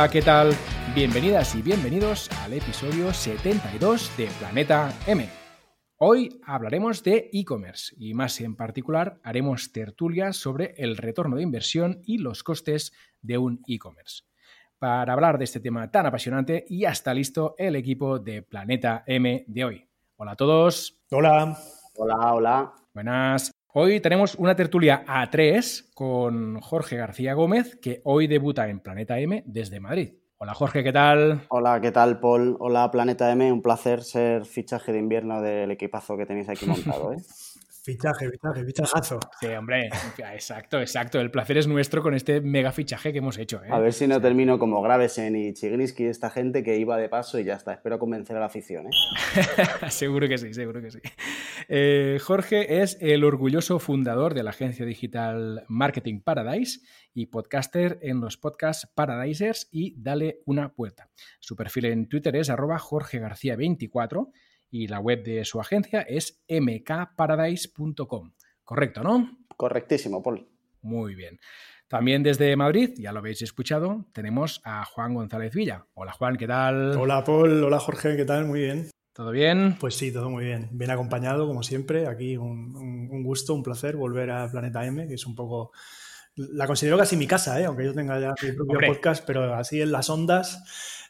Hola, ¿qué tal? Bienvenidas y bienvenidos al episodio 72 de Planeta M. Hoy hablaremos de e-commerce y más en particular haremos tertulias sobre el retorno de inversión y los costes de un e-commerce. Para hablar de este tema tan apasionante, ya está listo el equipo de Planeta M de hoy. Hola a todos. Hola. Hola, hola. Buenas. Hoy tenemos una tertulia A3 con Jorge García Gómez, que hoy debuta en Planeta M desde Madrid. Hola Jorge, ¿qué tal? Hola, ¿qué tal Paul? Hola Planeta M, un placer ser fichaje de invierno del equipazo que tenéis aquí montado. ¿eh? Fichaje, fichaje, fichajazo. Sí, hombre, exacto, exacto. El placer es nuestro con este mega fichaje que hemos hecho. ¿eh? A ver si no termino como Gravesen y Chigrinsky, esta gente que iba de paso y ya está. Espero convencer a la afición. ¿eh? seguro que sí, seguro que sí. Eh, Jorge es el orgulloso fundador de la agencia digital Marketing Paradise y podcaster en los podcasts Paradisers y Dale una vuelta. Su perfil en Twitter es arroba Jorge García 24 y la web de su agencia es mkparadise.com. Correcto, ¿no? Correctísimo, Paul. Muy bien. También desde Madrid, ya lo habéis escuchado, tenemos a Juan González Villa. Hola Juan, ¿qué tal? Hola Paul, hola Jorge, ¿qué tal? Muy bien. ¿Todo bien? Pues sí, todo muy bien. Bien acompañado, como siempre. Aquí un, un gusto, un placer volver a Planeta M, que es un poco la considero casi mi casa, ¿eh? aunque yo tenga ya mi propio podcast, pero así en las ondas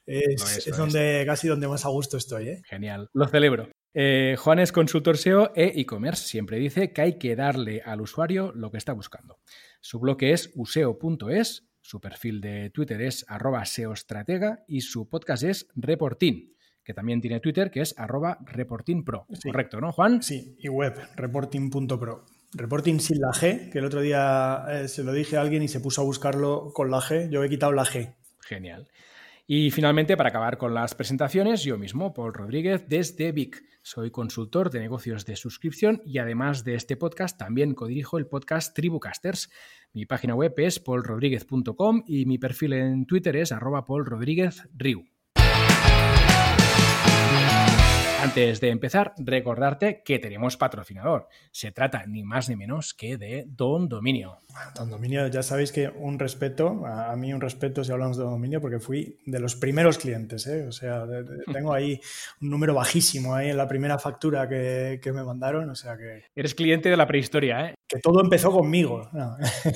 es, donde casi donde más a gusto estoy. ¿eh? Genial, lo celebro. Eh, Juan es consultor SEO e e-commerce. Siempre dice que hay que darle al usuario lo que está buscando. Su blog es useo.es, su perfil de Twitter es arroba seostratega y su podcast es Reportin, que también tiene Twitter, que es arroba reportinpro. Correcto, ¿no, Juan? Sí, y web, reporting.pro. Reporting sin la G, que el otro día eh, se lo dije a alguien y se puso a buscarlo con la G. Yo he quitado la G. Genial. Y finalmente, para acabar con las presentaciones, yo mismo, Paul Rodríguez, desde Vic. Soy consultor de negocios de suscripción y además de este podcast, también codirijo el podcast Tribucasters. Mi página web es paulrodríguez.com y mi perfil en Twitter es arroba paulrodríguezriu. Antes de empezar, recordarte que tenemos patrocinador. Se trata ni más ni menos que de Don Dominio. Don Dominio, ya sabéis que un respeto, a mí un respeto si hablamos de Don Dominio, porque fui de los primeros clientes, ¿eh? o sea, tengo ahí un número bajísimo ahí en la primera factura que, me mandaron, o sea que... Eres cliente de la prehistoria, ¿eh? Que todo empezó conmigo.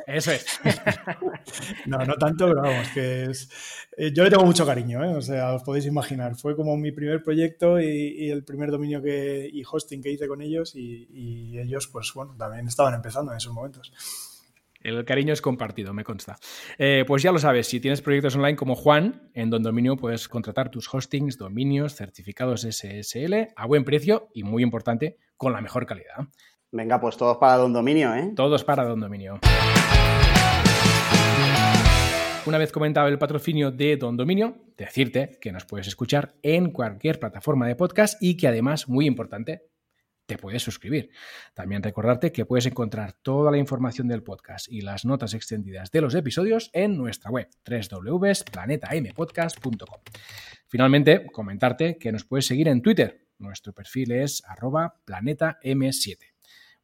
Eso es. no, no tanto, pero vamos, que es... Eh, yo le tengo mucho cariño, ¿eh? o sea, os podéis imaginar, fue como mi primer proyecto y el primer dominio que, y hosting que hice con ellos y, ellos, pues bueno, también estaban empezando en esos momentos. El cariño es compartido, me consta. Eh, pues ya lo sabes, si tienes proyectos online como Juan, en Don Dominio puedes contratar tus hostings, dominios, certificados SSL a buen precio y, muy importante, con la mejor calidad. Venga, pues todos para Don Dominio, ¿eh? Todos para Don Dominio. Una vez comentado el patrocinio de Don Dominio, decirte que nos puedes escuchar en cualquier plataforma de podcast y que además, muy importante, te puedes suscribir. También recordarte que puedes encontrar toda la información del podcast y las notas extendidas de los episodios en nuestra web www.planetampodcast.com. Finalmente, comentarte que nos puedes seguir en Twitter. Nuestro perfil es arroba planetam7.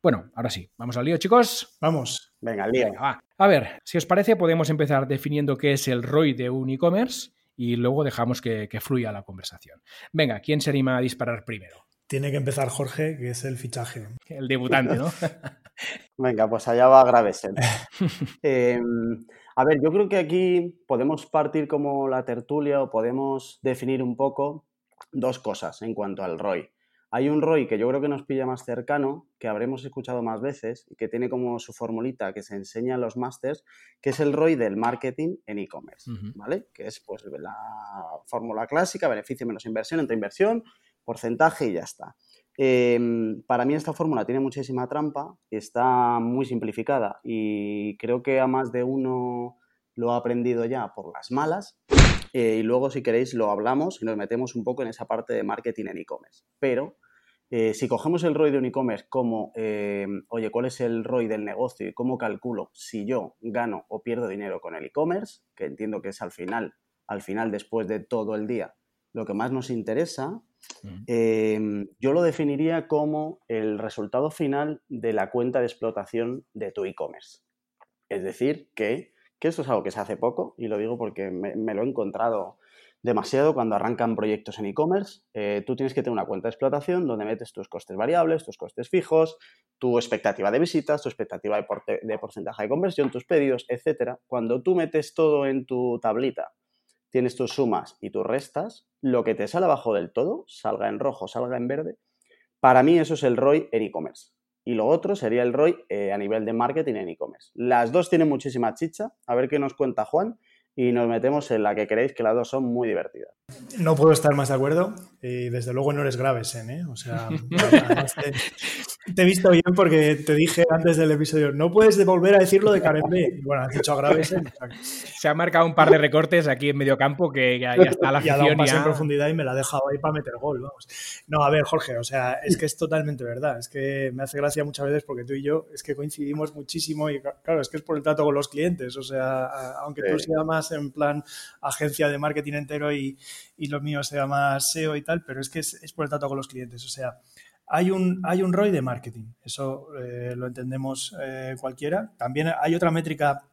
Bueno, ahora sí, vamos al lío, chicos. Vamos. Venga, al lío. A ver, si os parece, podemos empezar definiendo qué es el ROI de un e-commerce y luego dejamos que, fluya la conversación. Venga, ¿quién se anima a disparar primero? Tiene que empezar Jorge, que es el fichaje. El debutante, ¿no? Venga, pues allá va Gravesen. Em, a ver, yo creo que aquí podemos partir como la tertulia o podemos definir un poco dos cosas en cuanto al ROI. Hay un ROI que yo creo que nos pilla más cercano, que habremos escuchado más veces y que tiene como su formulita que se enseña en los másters, que es el ROI del marketing en e-commerce, ¿vale? Que es pues la fórmula clásica, beneficio menos inversión entre inversión, porcentaje y ya está. Em, para mí esta fórmula tiene muchísima trampa, está muy simplificada y creo que a más de uno lo ha aprendido ya por las malas eh, y luego, si queréis, lo hablamos y nos metemos un poco en esa parte de marketing en e-commerce. Pero eh, si cogemos el ROI de un e-commerce como, eh, oye, ¿cuál es el ROI del negocio y cómo calculo si yo gano o pierdo dinero con el e-commerce? Que entiendo que es al final, al final, después de todo el día, lo que más nos interesa, yo lo definiría como el resultado final de la cuenta de explotación de tu e-commerce. Es decir, que, esto es algo que se hace poco, y lo digo porque me, lo he encontrado demasiado cuando arrancan proyectos en e-commerce. Eh, tú tienes que tener una cuenta de explotación donde metes tus costes variables, tus costes fijos, tu expectativa de visitas, tu expectativa de, porcentaje de conversión, tus pedidos, etc. Cuando tú metes todo en tu tablita tienes tus sumas y tus restas, lo que te sale abajo del todo, salga en rojo, salga en verde, para mí eso es el ROI en e-commerce. Y lo otro sería el ROI eh, a nivel de marketing en e-commerce. Las dos tienen muchísima chicha. A ver qué nos cuenta Juan y nos metemos en la que creéis que las dos son muy divertidas. No puedo estar más de acuerdo y desde luego no eres Gravesen, ¿eh? O sea, te, he visto bien porque te dije antes del episodio, no puedes volver a decirlo de Karen B. Bueno, has dicho a Gravesen. Se ha marcado un par de recortes aquí en medio campo que ya, está la afición. Y ha dado un paso en profundidad y me la ha dejado ahí para meter gol, vamos. No, a ver, Jorge, o sea, es que es totalmente verdad. Es que me hace gracia muchas veces porque tú y yo es que coincidimos muchísimo y claro, es que es por el trato con los clientes. O sea, aunque tú seas más en plan agencia de marketing entero y, y lo mío sea más SEO y tal, pero es que es, por el trato con los clientes. O sea, hay un, hay un ROI de marketing, eso eh, lo entendemos eh, cualquiera. También hay otra métrica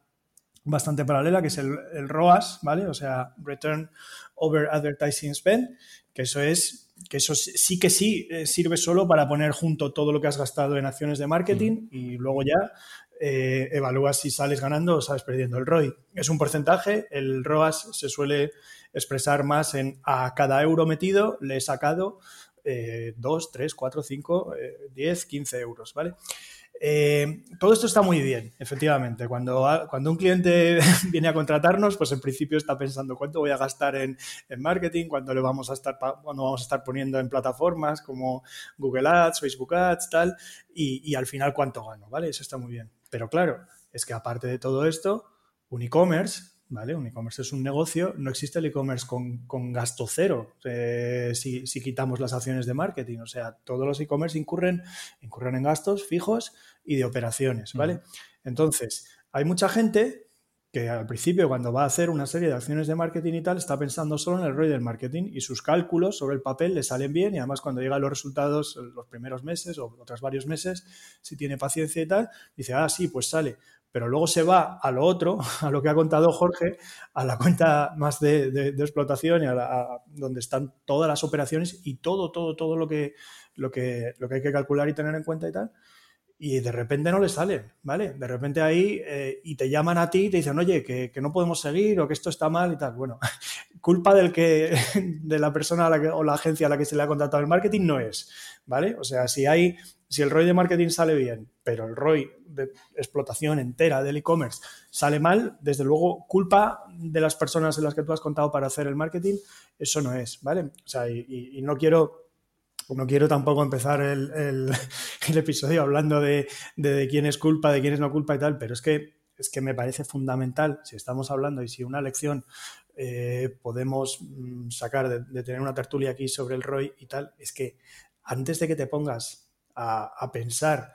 bastante paralela, que es el, el, ROAS, ¿vale? O sea, Return Over Advertising Spend, que eso es, que eso sí que sí eh, sirve solo para poner junto todo lo que has gastado en acciones de marketing y luego ya eh, evalúas si sales ganando o sales perdiendo. El ROI es un porcentaje, el ROAS se suele expresar más en a cada euro metido le he sacado 2, 3, 4, 5, 10, 15 euros, ¿vale? Eh, todo esto está muy bien, efectivamente. Cuando, cuando un cliente viene a contratarnos, pues en principio está pensando cuánto voy a gastar en, marketing, cuándo le vamos a estar, cuándo vamos a estar poniendo en plataformas como Google Ads, Facebook Ads, tal, y, y al final cuánto gano, ¿vale? Eso está muy bien. Pero claro, es que aparte de todo esto, un e-commerce, ¿vale? Un e-commerce es un negocio, no existe el e-commerce con, gasto cero eh, si, quitamos las acciones de marketing. O sea, todos los e-commerce incurren, incurren en gastos fijos y de operaciones, ¿vale? Entonces, hay mucha gente que al principio cuando va a hacer una serie de acciones de marketing y tal está pensando solo en el ROI del marketing y sus cálculos sobre el papel le salen bien y además cuando llegan los resultados los primeros meses o otros varios meses, si tiene paciencia y tal, dice, ah, sí, pues sale. Pero luego se va a lo otro, a lo que ha contado Jorge, a la cuenta más de, explotación y a, donde están todas las operaciones y todo, todo, todo lo que, lo, que, lo que hay que calcular y tener en cuenta y tal y de repente no le salen, ¿vale? De repente ahí eh, y te llaman a ti y te dicen, oye, que, no podemos seguir o que esto está mal y tal. Bueno, culpa del que, de la persona o la agencia a la que se le ha contratado el marketing no es, ¿vale? O sea, si hay, si el ROI de marketing sale bien, pero el ROI de explotación entera del e-commerce sale mal, desde luego, culpa de las personas en las que tú has contado para hacer el marketing, eso no es, ¿vale? O sea, y no quiero no quiero tampoco empezar el, episodio hablando de, quién es culpa, de quién es no culpa y tal, pero es que, es que me parece fundamental, si estamos hablando y si una lección eh, podemos mm, sacar de, tener una tertulia aquí sobre el ROI y tal, es que antes de que te pongas a, a pensar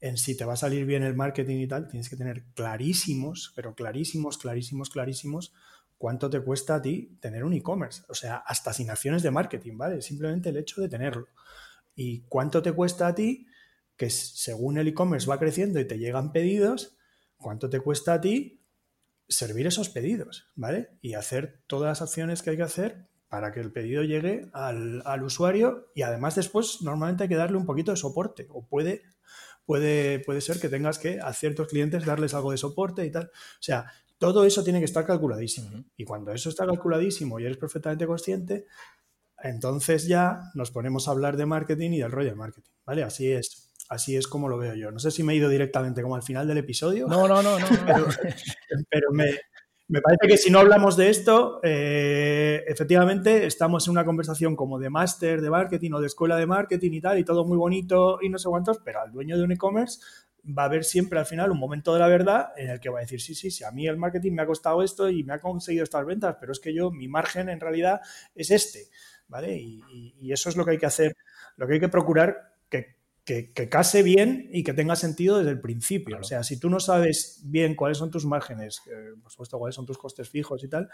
en si te va a salir bien el marketing y tal, tienes que tener clarísimos, pero clarísimos, clarísimos, clarísimos, cuánto te cuesta a ti tener un e-commerce. O sea, hasta asignaciones de marketing, ¿vale? Simplemente el hecho de tenerlo. Y cuánto te cuesta a ti que según el e-commerce va creciendo y te llegan pedidos, cuánto te cuesta a ti servir esos pedidos, ¿vale? Y hacer todas las acciones que hay que hacer para que el pedido llegue al, al, usuario y además después normalmente hay que darle un poquito de soporte o puede, puede, puede ser que tengas que a ciertos clientes darles algo de soporte y tal. O sea, todo eso tiene que estar calculadísimo. Y cuando eso está calculadísimo y eres perfectamente consciente, entonces ya nos ponemos a hablar de marketing y del rollo de marketing. ¿Vale? Así es. Así es como lo veo yo. No sé si me he ido directamente como al final del episodio. No, no, no, no. pero, me, parece que si no hablamos de esto, eh, efectivamente estamos en una conversación como de máster de marketing o de escuela de marketing y tal, y todo muy bonito y no sé cuántos, pero al dueño de un e-commerce va a haber siempre al final un momento de la verdad en el que va a decir, sí, sí, sí, a mí el marketing me ha costado esto y me ha conseguido estas ventas, pero es que yo, mi margen en realidad es este, ¿vale? Y, eso es lo que hay que hacer, lo que hay que procurar que, case bien y que tenga sentido desde el principio. O sea, si tú no sabes bien cuáles son tus márgenes, eh, por supuesto, cuáles son tus costes fijos y tal,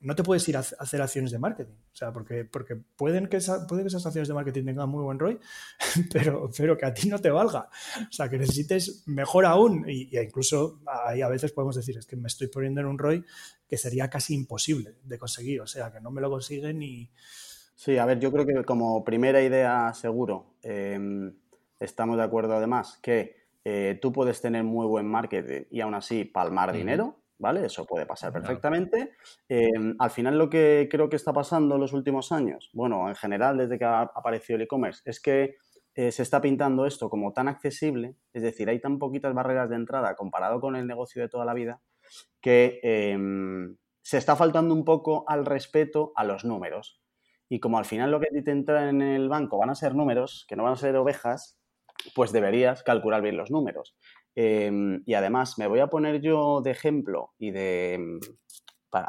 no te puedes ir a hacer acciones de marketing. O sea, porque, porque pueden que puede que esas acciones de marketing tengan muy buen ROI, pero, pero que a ti no te valga. O sea, que necesites mejor aún, y, incluso ahí a veces podemos decir, es que me estoy poniendo en un ROI que sería casi imposible de conseguir. O sea, que no me lo consiguen y... Sí, a ver, yo creo que como primera idea seguro, em, estamos de acuerdo además que eh, tú puedes tener muy buen marketing y aún así palmar dinero ¿vale? Eso puede pasar perfectamente. Em, al final lo que creo que está pasando en los últimos años, bueno, en general desde que ha aparecido el e-commerce, es que eh, se está pintando esto como tan accesible, es decir, hay tan poquitas barreras de entrada comparado con el negocio de toda la vida, que em, se está faltando un poco al respeto a los números. Y como al final lo que te entra en el banco van a ser números, que no van a ser ovejas, pues deberías calcular bien los números. Em, y además me voy a poner yo de ejemplo y de,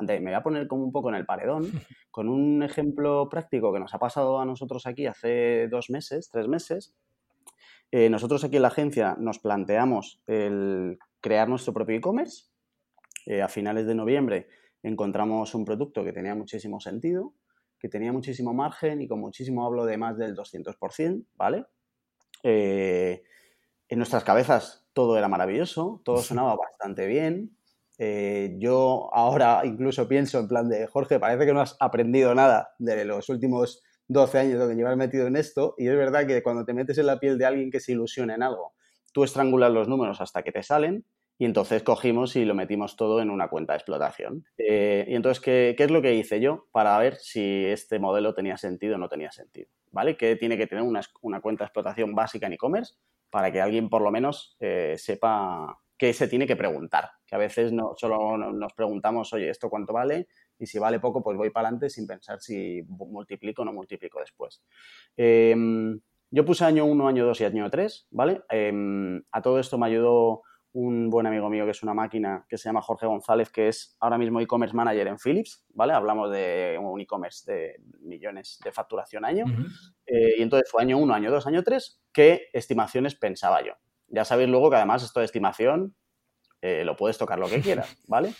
me voy a poner como un poco en el paredón con un ejemplo práctico que nos ha pasado a nosotros aquí hace dos meses, tres meses. Eh, nosotros aquí en la agencia nos planteamos el crear nuestro propio e-commerce. Eh, a finales de noviembre encontramos un producto que tenía muchísimo sentido, que tenía muchísimo margen y con muchísimo hablo de más del 200%, ¿vale? Eh, en nuestras cabezas todo era maravilloso, todo sonaba bastante bien. Eh, yo ahora incluso pienso en plan de, Jorge, parece que no has aprendido nada de los últimos 12 años que llevas metido en esto y es verdad que cuando te metes en la piel de alguien que se ilusiona en algo, tú estrangulas los números hasta que te salen y entonces cogimos y lo metimos todo en una cuenta de explotación. Eh, y entonces, ¿qué, ¿qué, es lo que hice yo para ver si este modelo tenía sentido o no tenía sentido? ¿Vale? Que tiene que tener una, una cuenta de explotación básica en e-commerce para que alguien por lo menos eh, sepa qué se tiene que preguntar. Que a veces no solo nos preguntamos, oye, ¿esto cuánto vale? Y si vale poco, pues voy para adelante sin pensar si multiplico o no multiplico después. Em, yo puse año 1, año 2 y año 3, ¿vale? Em, a todo esto me ayudó un buen amigo mío que es una máquina que se llama Jorge González, que es ahora mismo e-commerce manager en Philips, ¿vale? Hablamos de un e-commerce de millones de facturación año. Eh, y entonces fue año 1, año 2, año 3, ¿qué estimaciones pensaba yo? Ya sabéis luego que además esto de estimación eh, lo puedes tocar lo que quieras, ¿vale?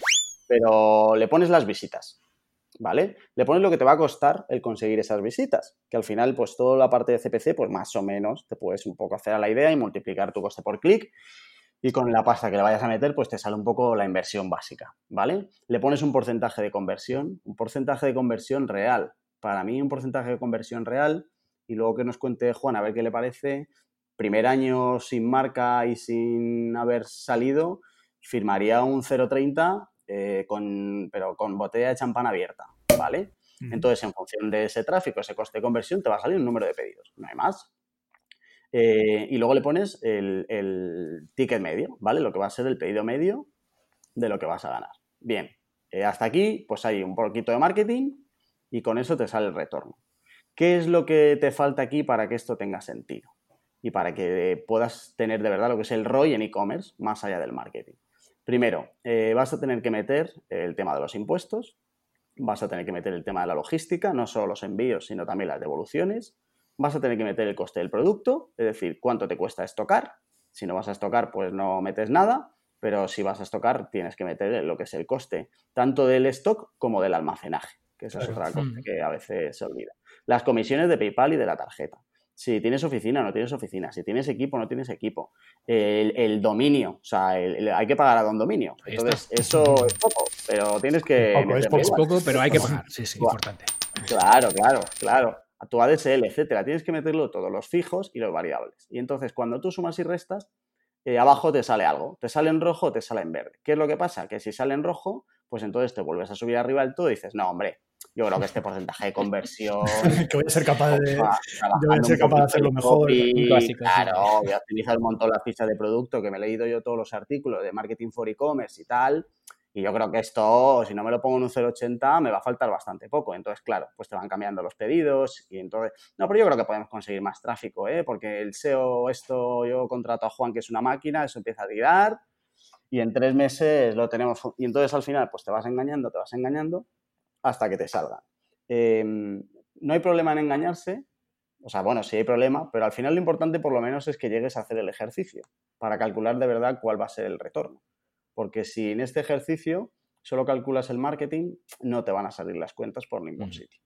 Pero le pones las visitas, ¿vale? Le pones lo que te va a costar el conseguir esas visitas, que al final, pues toda la parte de CPC, pues más o menos te puedes un poco hacer a la idea y multiplicar tu coste por clic y con la pasta que le vayas a meter, pues te sale un poco la inversión básica, ¿vale? Le pones un porcentaje de conversión, un porcentaje de conversión real. Para mí, un porcentaje de conversión real, y luego que nos cuente Juan a ver qué le parece, primer año sin marca y sin haber salido, firmaría un 0,30, eh, con, pero con botella de champán abierta, ¿vale? Entonces, en función de ese tráfico, ese coste de conversión, te va a salir un número de pedidos, no hay más. Eh, y luego le pones el, ticket medio, ¿vale? Lo que va a ser el pedido medio de lo que vas a ganar. Bien, eh, hasta aquí pues hay un poquito de marketing y con eso te sale el retorno. ¿Qué es lo que te falta aquí para que esto tenga sentido? Y para que puedas tener de verdad lo que es el ROI en e-commerce más allá del marketing. Primero, eh, vas a tener que meter el tema de los impuestos, vas a tener que meter el tema de la logística, no solo los envíos, sino también las devoluciones, vas a tener que meter el coste del producto, es decir, cuánto te cuesta estocar. Si no vas a estocar, pues no metes nada, pero si vas a estocar, tienes que meter lo que es el coste, tanto del stock como del almacenaje, que esa es otra cosa mm. que a veces se olvida. Las comisiones de PayPal y de la tarjeta. Si tienes oficina o no tienes oficina, si tienes equipo o no tienes equipo, el, dominio, o sea, hay que pagar a don dominio. Entonces, eso es poco, pero tienes que... es poco, pero hay que pagar, sí, sí, importante. Claro, claro, claro a tu ADSL, etcétera. Tienes que meterlo todo, los fijos y los variables. Y entonces, cuando tú sumas y restas, eh, abajo te sale algo. Te sale en rojo o te sale en verde. ¿Qué es lo que pasa? Que si sale en rojo, pues entonces te vuelves a subir arriba del todo y dices, no, hombre, yo creo que este porcentaje de conversión. que voy a ser capaz de, voy a ser capaz de hacerlo mejor. claro, voy a utilizar un montón la ficha de producto que me he leído yo todos los artículos de marketing for e-commerce y tal. Y yo creo que esto, si no me lo pongo en un 0,80, me va a faltar bastante poco. Entonces, claro, pues te van cambiando los pedidos y entonces... No, pero yo creo que podemos conseguir más tráfico, ¿eh? Porque el SEO, esto, yo contrato a Juan, que es una máquina, eso empieza a tirar y en tres meses lo tenemos. Y entonces al final, pues te vas engañando, te vas engañando hasta que te salga. Em, no hay problema en engañarse, o sea, bueno, sí hay problema, pero al final lo importante por lo menos es que llegues a hacer el ejercicio para calcular de verdad cuál va a ser el retorno. Porque si en este ejercicio solo calculas el marketing, no te van a salir las cuentas por ningún sitio.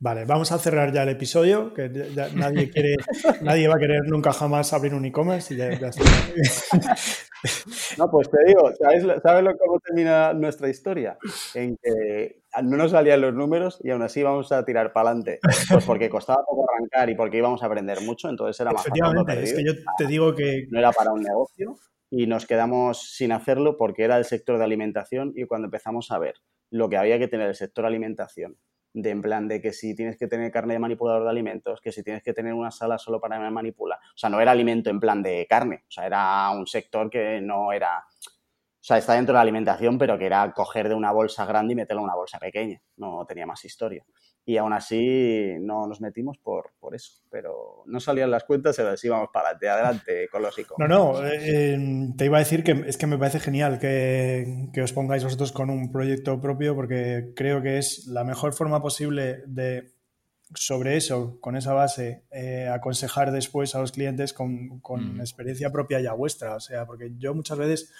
Vale, vamos a cerrar ya el episodio, que nadie quiere, nadie va a querer nunca jamás abrir un e-commerce y ya, No, pues te digo, ¿sabes, ¿sabes cómo termina nuestra historia? En que no nos salían los números y aún así vamos a tirar para adelante. Pues porque costaba poco arrancar y porque íbamos a aprender mucho, entonces era más Efectivamente, es que yo te digo que... No era para un negocio y nos quedamos sin hacerlo porque era el sector de alimentación y cuando empezamos a ver lo que había que tener el sector alimentación, de en plan de que si tienes que tener carne de manipulador de alimentos, que si tienes que tener una sala solo para manipular, o sea, no era alimento en plan de carne, o sea, era un sector que no era, o sea, está dentro de la alimentación, pero que era coger de una bolsa grande y meterla en una bolsa pequeña, no tenía más historia y aún así no nos metimos por, por eso. Pero no salían las cuentas, pero sí vamos para adelante, adelante con los iconos. No, no, eh, te iba a decir que es que me parece genial que, que, os pongáis vosotros con un proyecto propio porque creo que es la mejor forma posible de sobre eso, con esa base, eh, aconsejar después a los clientes con, con mm. experiencia propia ya vuestra. O sea, porque yo muchas veces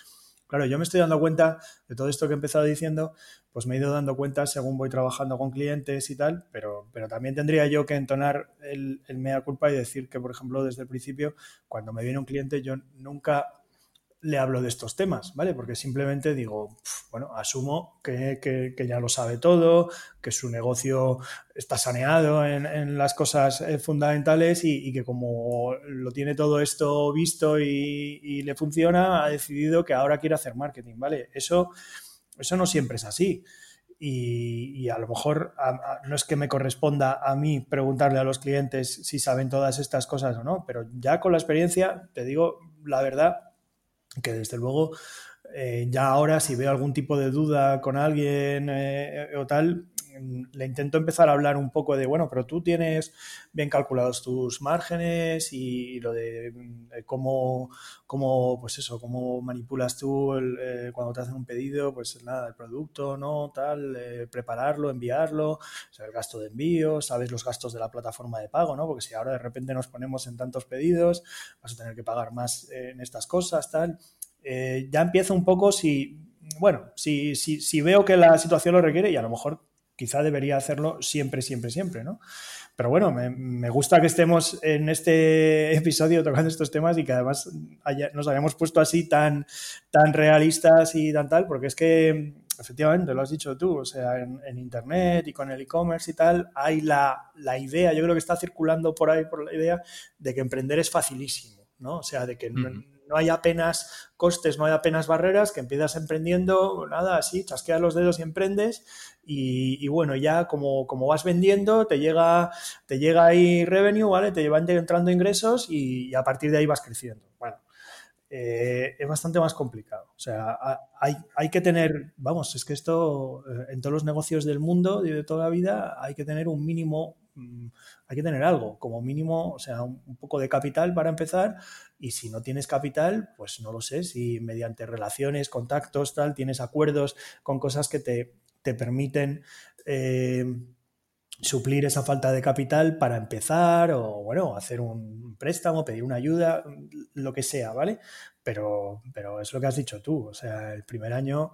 Claro, yo me estoy dando cuenta de todo esto que he empezado diciendo, pues me he ido dando cuenta según voy trabajando con clientes y tal, pero, pero también tendría yo que entonar el, el mea culpa y decir que, por ejemplo, desde el principio, cuando me viene un cliente, yo nunca le hablo de estos temas, ¿vale? Porque simplemente digo, bueno, asumo que, ya lo sabe todo, que su negocio está saneado en, las cosas eh, fundamentales y, que como lo tiene todo esto visto y, le funciona, ha decidido que ahora quiere hacer marketing, ¿vale? Eso, eso no siempre es así. Y, a lo mejor no es que me corresponda a mí preguntarle a los clientes si saben todas estas cosas o no, pero ya con la experiencia, te digo la verdad, que desde luego eh, ya ahora si veo algún tipo de duda con alguien eh, o tal, le intento empezar a hablar un poco de, bueno, pero tú tienes bien calculados tus márgenes y lo de eh, cómo, cómo pues eso, cómo manipulas tú cuando te hacen un pedido, pues nada, el producto, ¿no? Tal, prepararlo, enviarlo, o el gasto de envío, sabes los gastos de la plataforma de pago, ¿no? Porque si ahora de repente nos ponemos en tantos pedidos, vas a tener que pagar más en estas cosas, tal. Eh, ya empiezo un poco si, bueno, si, si, si, veo que la situación lo requiere y a lo mejor quizá debería hacerlo siempre, siempre, siempre, ¿no? Pero bueno, me, gusta que estemos en este episodio tocando estos temas y que además nos hayamos puesto así tan, tan realistas y tan tal, porque es que efectivamente, lo has dicho tú, o sea, en, Internet y con el e-commerce y tal, hay la, la, idea, yo creo que está circulando por ahí por la idea de que emprender es facilísimo, ¿no? O sea, de que no hay apenas costes, no hay apenas barreras, que empiezas emprendiendo, nada, así, chasqueas los dedos y emprendes y, bueno, ya como, como, vas vendiendo, te llega, te llega ahí revenue, ¿vale? Te van entrando ingresos y, a partir de ahí vas creciendo. Eh, es bastante más complicado. O sea, hay, hay, que tener, vamos, es que esto eh, en todos los negocios del mundo y de toda la vida hay que tener un mínimo Mm, hay que tener algo, como mínimo, o sea, un, poco de capital para empezar. Y si no tienes capital, pues no lo sé, si mediante relaciones, contactos, tal, tienes acuerdos con cosas que te, permiten eh, suplir esa falta de capital para empezar o, bueno, hacer un préstamo, pedir una ayuda, lo que sea, ¿vale? Pero, pero es lo que has dicho tú, o sea, el primer año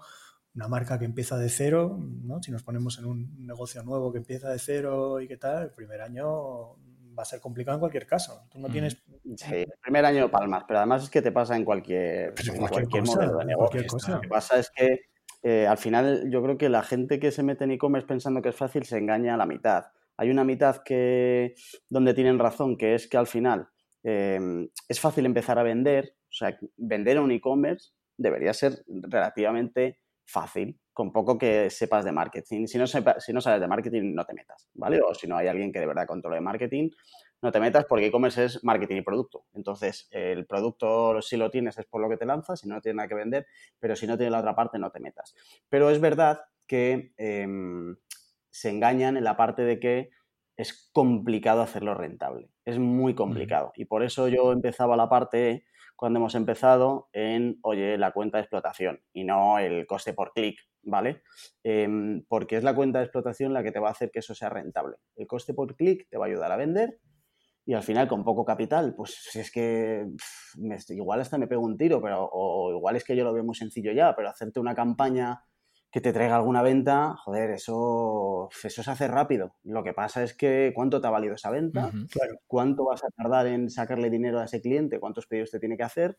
una marca que empieza de cero, ¿no? Si nos ponemos en un negocio nuevo que empieza de cero y qué tal, el primer año va a ser complicado en cualquier caso. Tú no tienes... Sí, el primer año palmas, pero además es que te pasa en cualquier, cualquier, modelo de negocio. Lo que pasa es que eh, al final yo creo que la gente que se mete en e-commerce pensando que es fácil se engaña a la mitad. Hay una mitad que donde tienen razón, que es que al final eh, es fácil empezar a vender, o sea, vender un e-commerce debería ser relativamente fácil, con poco que sepas de marketing. Si no, si no sabes de marketing, no te metas, ¿vale? O si no hay alguien que de verdad controle marketing, no te metas porque e-commerce es marketing y producto. Entonces, el producto, si lo tienes, es por lo que te lanzas, si no tienes nada que vender, pero si no tiene la otra parte, no te metas. Pero es verdad que em, se engañan en la parte de que es complicado hacerlo rentable. Es muy complicado. Y por eso yo empezaba la parte cuando hemos empezado en, oye, la cuenta de explotación y no el coste por clic, ¿vale? Em, porque es la cuenta de explotación la que te va a hacer que eso sea rentable. El coste por clic te va a ayudar a vender y al final con poco capital, pues si es que igual hasta me pego un tiro, pero o igual es que yo lo veo muy sencillo ya, pero hacerte una campaña que te traiga alguna venta, joder, eso, eso se hace rápido. Lo que pasa es que cuánto te ha valido esa venta, cuánto vas a tardar en sacarle dinero a ese cliente, cuántos pedidos te tiene que hacer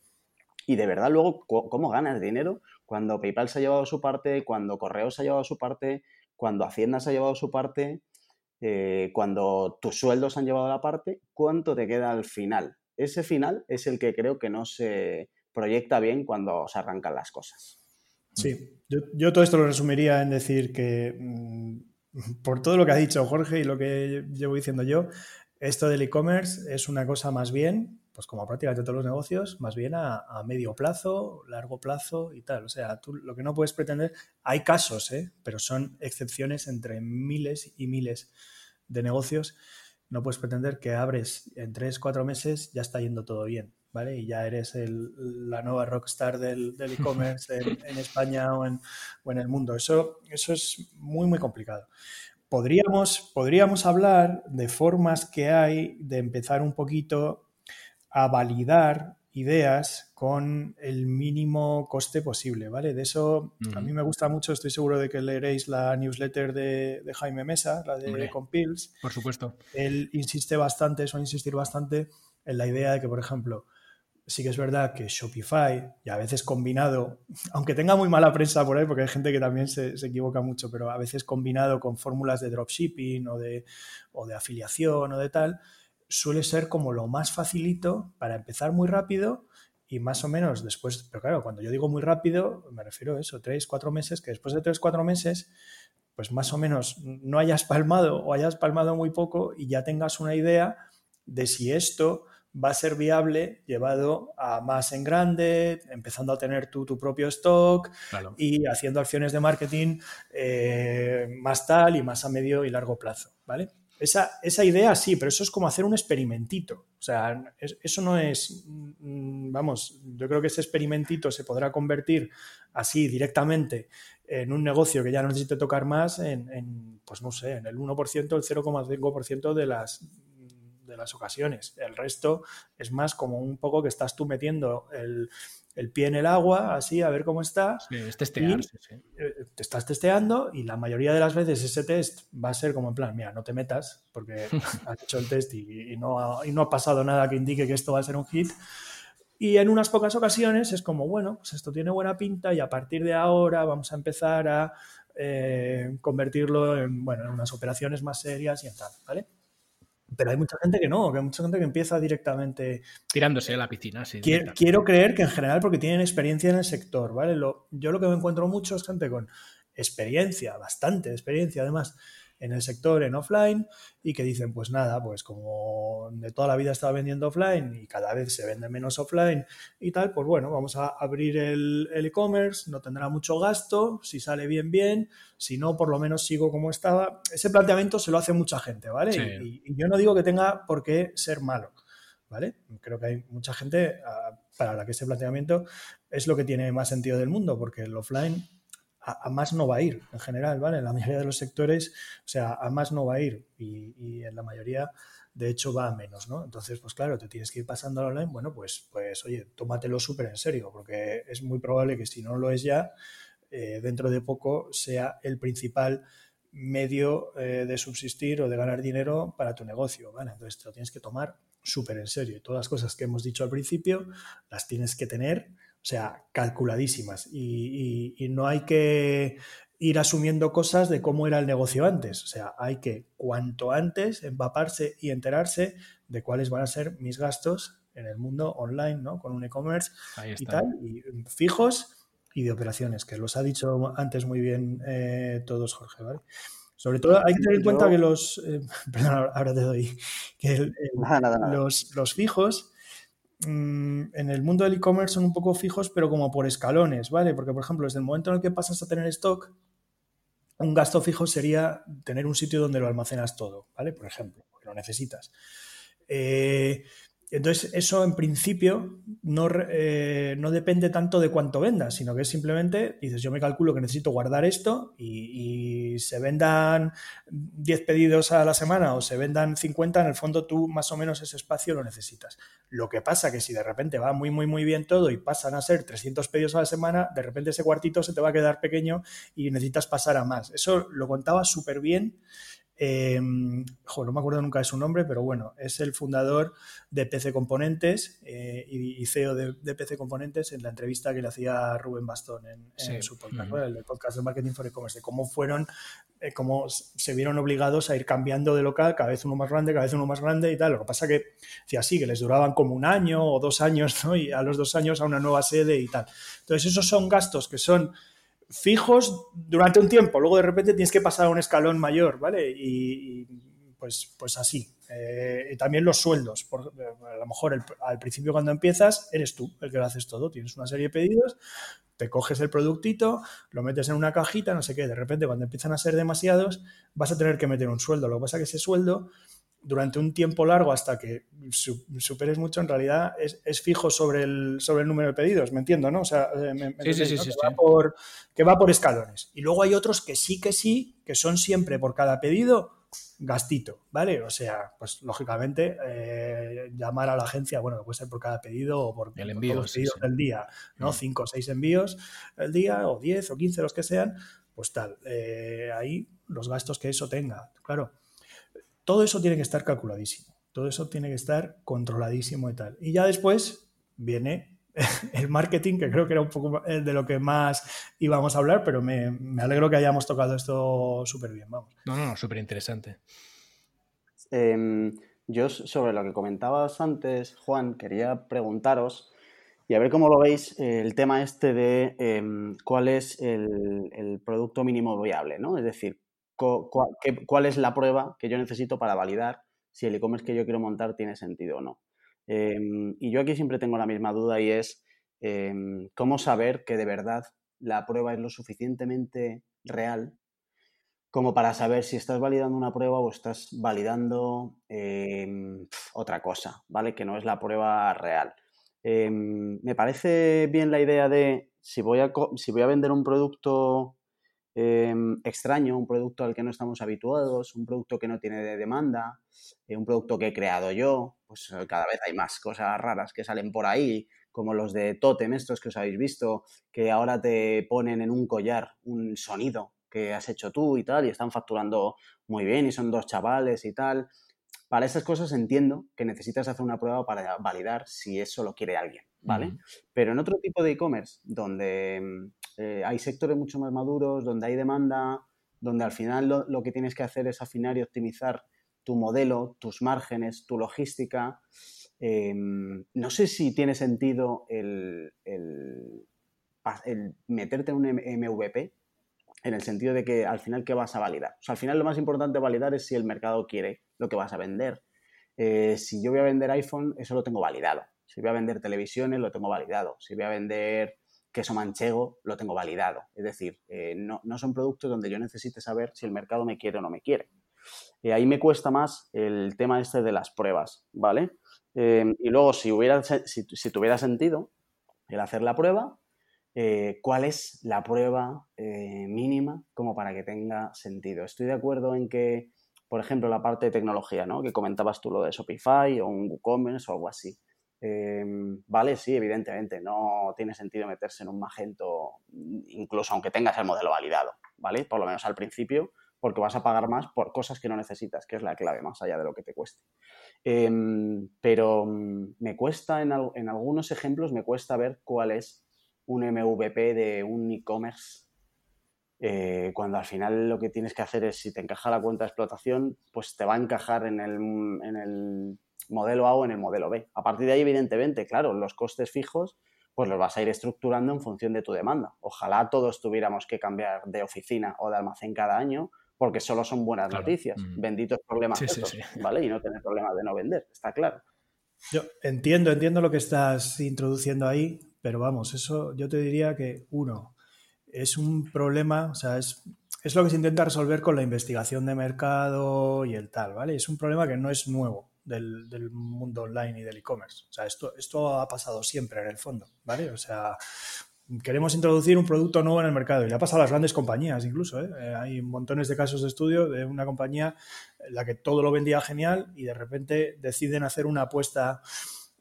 y de verdad luego cómo ganas dinero cuando PayPal se ha llevado su parte, cuando Correos se ha llevado su parte, cuando Hacienda se ha llevado su parte, eh, cuando tus sueldos han llevado la parte, cuánto te queda al final. Ese final es el que creo que no se proyecta bien cuando se arrancan las cosas. Sí, yo, todo esto lo resumiría en decir que mm, por todo lo que ha dicho Jorge y lo que llevo diciendo yo, esto del e-commerce es una cosa más bien, pues como prácticamente todos los negocios, más bien a, medio plazo, largo plazo y tal. O sea, tú lo que no puedes pretender, hay casos, ¿eh? pero son excepciones entre miles y miles de negocios. No puedes pretender que abres en tres, cuatro meses, ya está yendo todo bien. Y ya eres la nueva rockstar del e-commerce en, España o en, el mundo. Eso, eso es muy, muy complicado. Podríamos, podríamos hablar de formas que hay de empezar un poquito a validar ideas con el mínimo coste posible, ¿vale? De eso a mí me gusta mucho, estoy seguro de que leeréis la newsletter de, Jaime Mesa, la de Compils. Por supuesto. Él insiste bastante, suele insistir bastante en la idea de que, por ejemplo, sí que es verdad que Shopify, y a veces combinado, aunque tenga muy mala prensa por ahí, porque hay gente que también se, equivoca mucho, pero a veces combinado con fórmulas de dropshipping o de, o de afiliación o de tal, suele ser como lo más facilito para empezar muy rápido y más o menos después, pero claro, cuando yo digo muy rápido, me refiero a eso, tres, cuatro meses, que después de tres, cuatro meses, pues más o menos no hayas palmado o hayas palmado muy poco y ya tengas una idea de si esto va a ser viable llevado a más en grande, empezando a tener tú tu propio stock y haciendo acciones de marketing eh, más tal y más a medio y largo plazo, ¿vale? Esa, esa, idea sí, pero eso es como hacer un experimentito. O sea, eso no es, mm, vamos, yo creo que ese experimentito se podrá convertir así directamente en un negocio que ya no necesite tocar más en, pues no sé, en el 1%, el 0,5% de las de las ocasiones. El resto es más como un poco que estás tú metiendo el, pie en el agua, así, a ver cómo está. es testear, eh, Te estás testeando y la mayoría de las veces ese test va a ser como en plan, mira, no te metas porque has hecho el test y, no ha, y no ha pasado nada que indique que esto va a ser un hit. Y en unas pocas ocasiones es como, bueno, pues esto tiene buena pinta y a partir de ahora vamos a empezar a eh, convertirlo en, bueno, en unas operaciones más serias y en tal, ¿vale? Pero hay mucha gente que no, que hay mucha gente que empieza directamente. Tirándose a la piscina, sí. Quiero, creer que en general porque tienen experiencia en el sector, ¿vale? yo lo que me encuentro mucho es gente con experiencia, bastante experiencia además, en el sector en offline y que dicen, pues nada, pues como de toda la vida estaba vendiendo offline y cada vez se vende menos offline y tal, pues bueno, vamos a abrir el e-commerce, no tendrá mucho gasto, si sale bien, bien, si no, por lo menos sigo como estaba. Ese planteamiento se lo hace mucha gente, ¿vale? Y, y, yo no digo que tenga por qué ser malo, ¿vale? Creo que hay mucha gente ah, para la que ese planteamiento es lo que tiene más sentido del mundo, porque el offline a, más no va a ir en general, ¿vale? En la mayoría de los sectores, o sea, a más no va a ir y, en la mayoría, de hecho, va a menos, ¿no? Entonces, pues claro, te tienes que ir pasando al online, bueno, pues, pues oye, tómatelo súper en serio, porque es muy probable que si no lo es ya, eh, dentro de poco sea el principal medio eh, de subsistir o de ganar dinero para tu negocio, ¿vale? Entonces te lo tienes que tomar súper en serio. Y todas las cosas que hemos dicho al principio las tienes que tener o sea, calculadísimas. Y, no hay que ir asumiendo cosas de cómo era el negocio antes. O sea, hay que cuanto antes empaparse y enterarse de cuáles van a ser mis gastos en el mundo online, ¿no? Con un e-commerce y tal, y fijos y de operaciones, que los ha dicho antes muy bien eh, todos, Jorge, ¿vale? Sobre todo hay que tener en cuenta que los, eh, perdón, ahora te doy, que Los, los fijos Mm, en el mundo del e-commerce son un poco fijos, pero como por escalones, ¿vale? Porque, por ejemplo, desde el momento en el que pasas a tener stock, un gasto fijo sería tener un sitio donde lo almacenas todo, ¿vale? Por ejemplo, porque lo necesitas. Eh, entonces, eso en principio no, eh, no, depende tanto de cuánto vendas, sino que es simplemente, dices, yo me calculo que necesito guardar esto y, se vendan 10 pedidos a la semana o se vendan 50, en el fondo tú más o menos ese espacio lo necesitas. Lo que pasa que si de repente va muy, muy, muy bien todo y pasan a ser 300 pedidos a la semana, de repente ese cuartito se te va a quedar pequeño y necesitas pasar a más. Eso lo contaba súper bien eh, no me acuerdo nunca de su nombre, pero bueno, es el fundador de PC Componentes eh, y, CEO de, PC Componentes en la entrevista que le hacía Rubén Bastón en, su podcast, el podcast de Marketing for E-Commerce, de cómo fueron, eh, cómo se vieron obligados a ir cambiando de local, cada vez uno más grande, cada vez uno más grande y tal. Lo que pasa que, si así, que les duraban como un año o dos años, ¿no? Y a los dos años a una nueva sede y tal. Entonces, esos son gastos que son fijos durante un tiempo, luego de repente tienes que pasar a un escalón mayor, ¿vale? Y, pues, pues así. Eh, y también los sueldos. Por, a lo mejor al principio cuando empiezas eres tú el que lo haces todo. Tienes una serie de pedidos, te coges el productito, lo metes en una cajita, no sé qué. De repente cuando empiezan a ser demasiados vas a tener que meter un sueldo. Lo que pasa es que ese sueldo durante un tiempo largo hasta que superes mucho, en realidad es, fijo sobre el, sobre el número de pedidos, me entiendo, ¿no? O sea, sí, sí, sí, que, va por, que va por escalones. Y luego hay otros que sí que sí, que son siempre por cada pedido gastito, ¿vale? O sea, pues lógicamente eh, llamar a la agencia, bueno, puede ser por cada pedido o por, el envío, los pedidos del día, ¿no? Mm. Cinco o seis envíos el día, o diez o quince los que sean, pues tal. Eh, ahí los gastos que eso tenga, claro todo eso tiene que estar calculadísimo, todo eso tiene que estar controladísimo y tal. Y ya después viene el marketing, que creo que era un poco de lo que más íbamos a hablar, pero me, alegro que hayamos tocado esto súper bien, vamos. No, no, no, súper interesante. Em, yo sobre lo que comentabas antes, Juan, quería preguntaros y a ver cómo lo veis el tema este de em, cuál es el, el, producto mínimo viable, ¿no? Es decir, cuál es la prueba que yo necesito para validar si el e-commerce que yo quiero montar tiene sentido o no. Em, y yo aquí siempre tengo la misma duda y es em, cómo saber que de verdad la prueba es lo suficientemente real como para saber si estás validando una prueba o estás validando em, otra cosa, ¿vale? Que no es la prueba real. me parece bien la idea de si voy a, si voy a vender un producto Em, extraño, un producto al que no estamos habituados, un producto que no tiene de demanda, eh, un producto que he creado yo, pues eh, cada vez hay más cosas raras que salen por ahí, como los de Totem, estos que os habéis visto, que ahora te ponen en un collar un sonido que has hecho tú y tal, y están facturando muy bien y son dos chavales y tal. Para esas cosas entiendo que necesitas hacer una prueba para validar si eso lo quiere alguien, ¿vale? Pero en otro tipo de e-commerce, donde mm, eh, hay sectores mucho más maduros, donde hay demanda, donde al final lo, que tienes que hacer es afinar y optimizar tu modelo, tus márgenes, tu logística. Em, no sé si tiene sentido el, meterte en un MVP en el sentido de que al final, ¿qué vas a validar? Al final lo más importante validar es si el mercado quiere lo que vas a vender. Eh, si yo voy a vender iPhone, eso lo tengo validado. Si voy a vender televisiones, lo tengo validado. Si voy a vender queso manchego lo tengo validado. Es decir, eh, no, son productos donde yo necesite saber si el mercado me quiere o no me quiere. Eh, ahí me cuesta más el tema este de las pruebas, ¿vale? Em, y luego, si, hubiera, si, tuviera sentido el hacer la prueba, eh, ¿cuál es la prueba mínima como para que tenga sentido? Estoy de acuerdo en que, por ejemplo, la parte de tecnología, ¿no? Que comentabas tú lo de Shopify o un WooCommerce o algo así. Em, vale, sí, evidentemente, no tiene sentido meterse en un Magento, incluso aunque tengas el modelo validado, ¿vale? Por lo menos al principio, porque vas a pagar más por cosas que no necesitas, que es la clave, más allá de lo que te cueste. Em, pero mm, me cuesta, en, algunos ejemplos, me cuesta ver cuál es un MVP de un e-commerce eh, cuando al final lo que tienes que hacer es, si te encaja la cuenta de explotación, pues te va a encajar en el modelo A o en el modelo B. A partir de ahí, evidentemente, claro, los costes fijos, pues los vas a ir estructurando en función de tu demanda. Ojalá todos tuviéramos que cambiar de oficina o de almacén cada año, porque solo son buenas noticias. Benditos problemas ¿vale? Y no tener problemas de no vender, está claro. Yo entiendo, entiendo lo que estás introduciendo ahí, pero vamos, eso yo te diría que uno, es un problema, o sea, es, es lo que se intenta resolver con la investigación de mercado y el tal, ¿vale? Es un problema que no es nuevo del, del mundo online y del e-commerce. O sea, esto, esto ha pasado siempre en el fondo, ¿vale? O sea, queremos introducir un producto nuevo en el mercado y le ha pasado a las grandes compañías incluso. ¿eh? Eh, hay montones de casos de estudio de una compañía en la que todo lo vendía genial y de repente deciden hacer una apuesta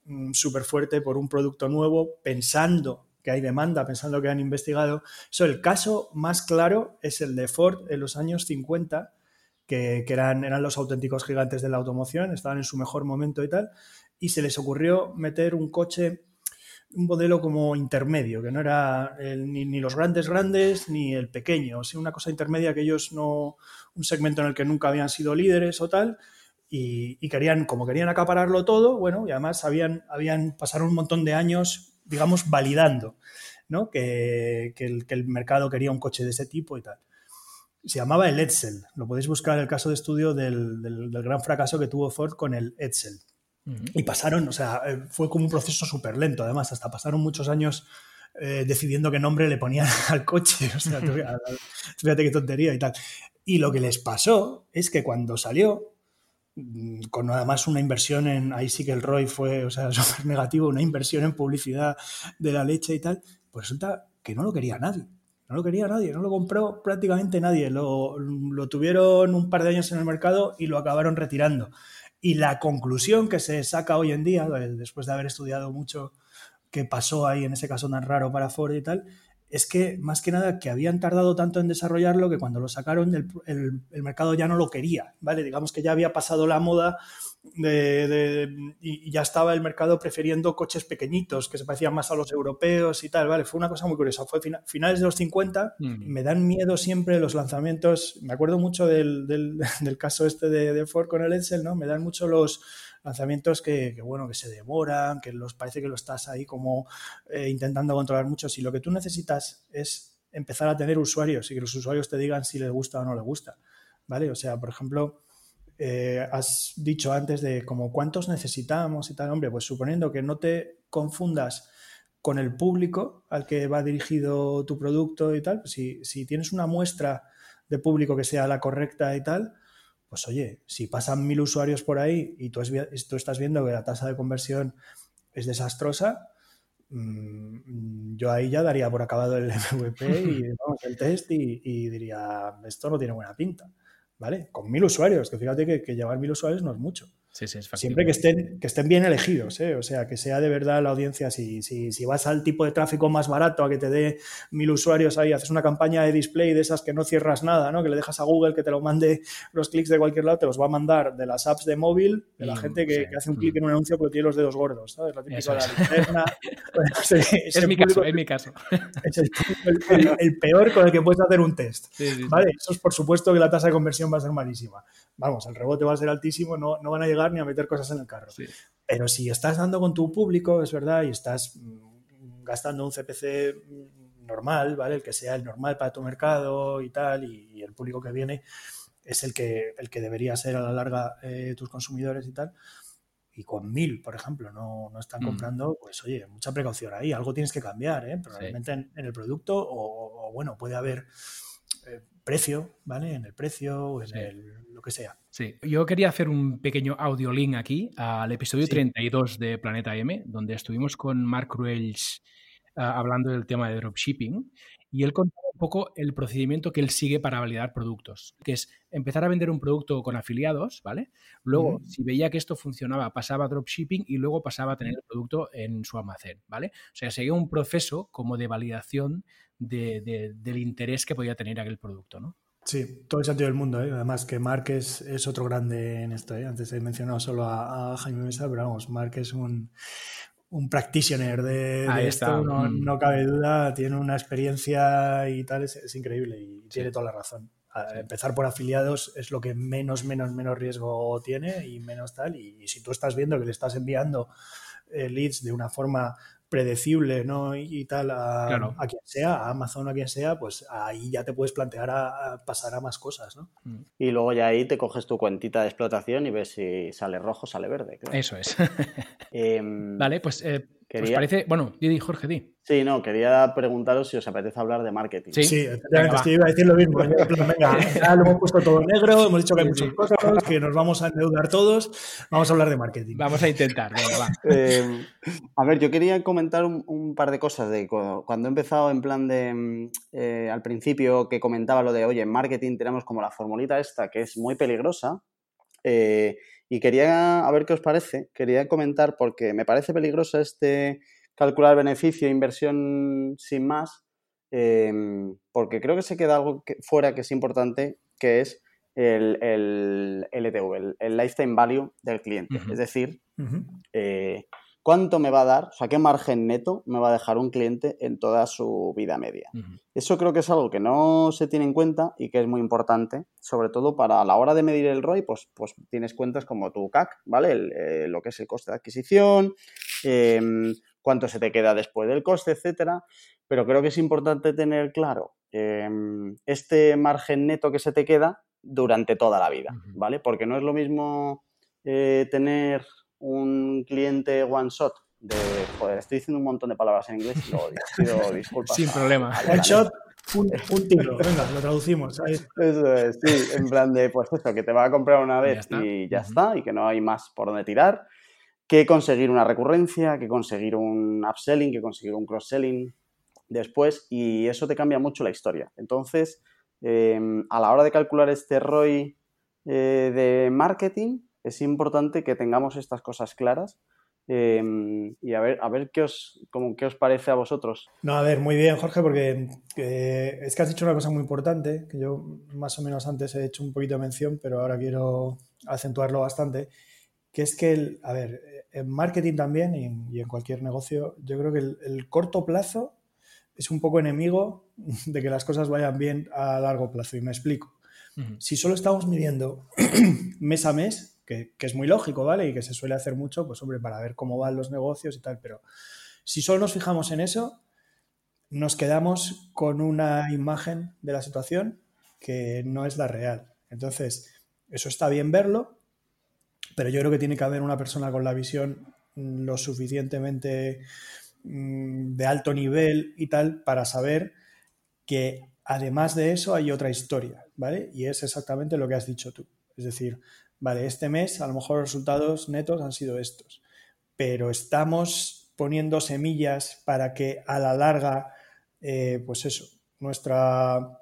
mm, súper fuerte por un producto nuevo pensando que hay demanda, pensando que han investigado. Eso, el caso más claro es el de Ford en los años 50, que, que eran, eran los auténticos gigantes de la automoción, estaban en su mejor momento y tal, y se les ocurrió meter un coche un modelo como intermedio, que no era ni, los grandes grandes ni el pequeño, o sea, una cosa intermedia que ellos no, un segmento en el que nunca habían sido líderes o tal, y, querían, como querían acapararlo todo, bueno, y además habían, habían pasaron un montón de años, digamos, validando, ¿no? Que, el, mercado quería un coche de ese tipo y tal. Se llamaba el Edsel, lo podéis buscar en el caso de estudio del, del gran fracaso que tuvo Ford con el Edsel. Y pasaron, o sea, eh, fue como un proceso súper lento, además, hasta pasaron muchos años eh, decidiendo qué nombre le ponían al coche. O sea, fíjate qué tontería y tal. Y lo que les pasó es que cuando salió, mm, con nada más una inversión en, ahí sí que el ROI fue, o sea, súper negativo, una inversión en publicidad de la leche y tal, pues resulta que no lo quería nadie. No lo quería nadie, no lo compró prácticamente nadie. Lo, lo tuvieron un par de años en el mercado y lo acabaron retirando. Y la conclusión que se saca hoy en día, después de haber estudiado mucho qué pasó ahí en ese caso tan raro para Ford y tal, es que más que nada que habían tardado tanto en desarrollarlo que cuando lo sacaron el, el, mercado ya no lo quería, ¿vale? Digamos que ya había pasado la moda y ya estaba el mercado prefiriendo coches pequeñitos que se parecían más a los europeos y tal, ¿vale? Fue una cosa muy curiosa. Fue finales de los 50, mm. me dan miedo siempre los lanzamientos. Me acuerdo mucho del, del, caso este de, Ford con el Edsel, ¿no? Me dan mucho los lanzamientos que, bueno, que se demoran, que los parece que lo estás ahí como eh, intentando controlar mucho. Si lo que tú necesitas es empezar a tener usuarios y que los usuarios te digan si les gusta o no les gusta, ¿vale? O sea, por ejemplo eh, has dicho antes de como cuántos necesitamos y tal, hombre, pues suponiendo que no te confundas con el público al que va dirigido tu producto y tal, pues si, si tienes una muestra de público que sea la correcta y tal, pues oye, si pasan mil usuarios por ahí y tú, tú estás viendo que la tasa de conversión es desastrosa, mm, yo ahí ya daría por acabado el MVP y el test y, y, diría, esto no tiene buena pinta. ¿vale? Con mil usuarios, que fíjate que, que llevar mil usuarios no es mucho. Siempre que estén, que estén bien elegidos, ¿eh? o sea, que sea de verdad la audiencia. Si, si, si, vas al tipo de tráfico más barato, a que te dé mil usuarios ahí, haces una campaña de display de esas que no cierras nada, ¿no? que le dejas a Google que te lo mande los clics de cualquier lado, te los va a mandar de las apps de móvil, de la gente que, hace un clic en un anuncio porque tiene los dedos gordos, ¿sabes? La típica de la linterna. es, mi caso, es mi caso. Es el, peor con el que puedes hacer un test. ¿vale? Eso es por supuesto que la tasa de conversión va a ser malísima. Vamos, el rebote va a ser altísimo, no, no van a llegar ni a meter cosas en el carro. Pero si estás dando con tu público, es verdad, y estás mm, gastando un CPC mm, normal, ¿vale? El que sea el normal para tu mercado y tal, y, el público que viene es el que, el que debería ser a la larga eh, tus consumidores y tal. Y con mil, por ejemplo, no, no están mm. comprando, pues oye, mucha precaución ahí, algo tienes que cambiar, ¿eh? probablemente en, el producto, o, bueno, puede haber eh, precio, ¿vale? En el precio o en el, lo que sea. Sí, yo quería hacer un pequeño audio link aquí al episodio 32 de Planeta M, donde estuvimos con Mark Cruels ah, hablando del tema de dropshipping y él contaba un poco el procedimiento que él sigue para validar productos, que es empezar a vender un producto con afiliados, ¿vale? Luego, si veía que esto funcionaba, pasaba a dropshipping y luego pasaba a tener el producto en su almacén, ¿vale? O sea, seguía un proceso como de validación del interés que podía tener aquel producto, ¿no? Sí, todo el sentido del mundo. ¿eh? Además que Mark es, otro grande en esto. ¿eh? Antes he mencionado solo a, Jaime Mesa, pero vamos, Mark es un, un practitioner de, esto, mm. no, cabe duda. Tiene una experiencia y tal, es, increíble y tiene toda la razón. Empezar por afiliados es lo que menos, menos, menos riesgo tiene y menos tal. Y, si tú estás viendo que le estás enviando eh, leads de una forma predecible ¿no? y, tal a, a, quien sea, a Amazon, a quien sea, pues ahí ya te puedes plantear a, pasar a más cosas. ¿no? Mm. Y luego ya ahí te coges tu cuentita de explotación y ves si sale rojo, sale verde. Eso es. Em, vale, pues... Eh, ¿Os parece? Bueno, di, Jorge, di. Sí, no, quería preguntaros si os apetece hablar de marketing. Sí, sí efectivamente, iba a decir lo mismo. venga, ya lo hemos puesto todo negro, hemos dicho que hay muchas cosas, que nos vamos a endeudar todos, vamos a hablar de marketing. Vamos a intentar, venga, va. Eh, a ver, yo quería comentar un, par de cosas de cuando he empezado en plan de, mm, eh, al principio que comentaba lo de, oye, en marketing tenemos como la formulita esta que es muy peligrosa, eh, y quería, a ver qué os parece, quería comentar porque me parece peligroso este calcular beneficio e inversión sin más, em, porque creo que se queda algo fuera que es importante, que es el, el LTV, el, lifetime value del cliente. Es decir, cuánto me va a dar, o sea, qué margen neto me va a dejar un cliente en toda su vida media. Eso creo que es algo que no se tiene en cuenta y que es muy importante, sobre todo para la hora de medir el ROI, pues, pues tienes cuentas como tu CAC, ¿vale? Eh, lo que es el coste de adquisición, em, cuánto se te queda después del coste, etcétera. Pero creo que es importante tener claro em, este margen neto que se te queda durante toda la vida, ¿vale? Porque no es lo mismo eh, tener un cliente one shot de, joder, estoy diciendo un montón de palabras en inglés y lo pido disculpas. Sin problema. One shot, un, tiro, venga, lo traducimos. Eso es, sí, en plan de, pues eso, que te va a comprar una vez y ya, está, y que no hay más por donde tirar, que conseguir una recurrencia, que conseguir un upselling, que conseguir un cross-selling después, y eso te cambia mucho la historia. Entonces, em, a la hora de calcular este ROI eh, de marketing, es importante que tengamos estas cosas claras. Em, y a ver, a ver qué os, como, qué os parece a vosotros. No, a ver, muy bien, Jorge, porque es que has dicho una cosa muy importante, que yo más o menos antes he hecho un poquito de mención, pero ahora quiero acentuarlo bastante, que es que, el, a ver, en marketing también y en, cualquier negocio, yo creo que el, corto plazo es un poco enemigo de que las cosas vayan bien a largo plazo, y me explico. Si solo estamos midiendo mes a mes, que, es muy lógico, ¿vale? Y que se suele hacer mucho, pues hombre, para ver cómo van los negocios y tal, pero si solo nos fijamos en eso, nos quedamos con una imagen de la situación que no es la real. Entonces, eso está bien verlo, pero yo creo que tiene que haber una persona con la visión lo suficientemente mm, de alto nivel y tal para saber que además de eso hay otra historia, ¿vale? Y es exactamente lo que has dicho tú. Es decir, vale, este mes a lo mejor los resultados netos han sido estos, pero estamos poniendo semillas para que a la larga, eh, pues eso, nuestra,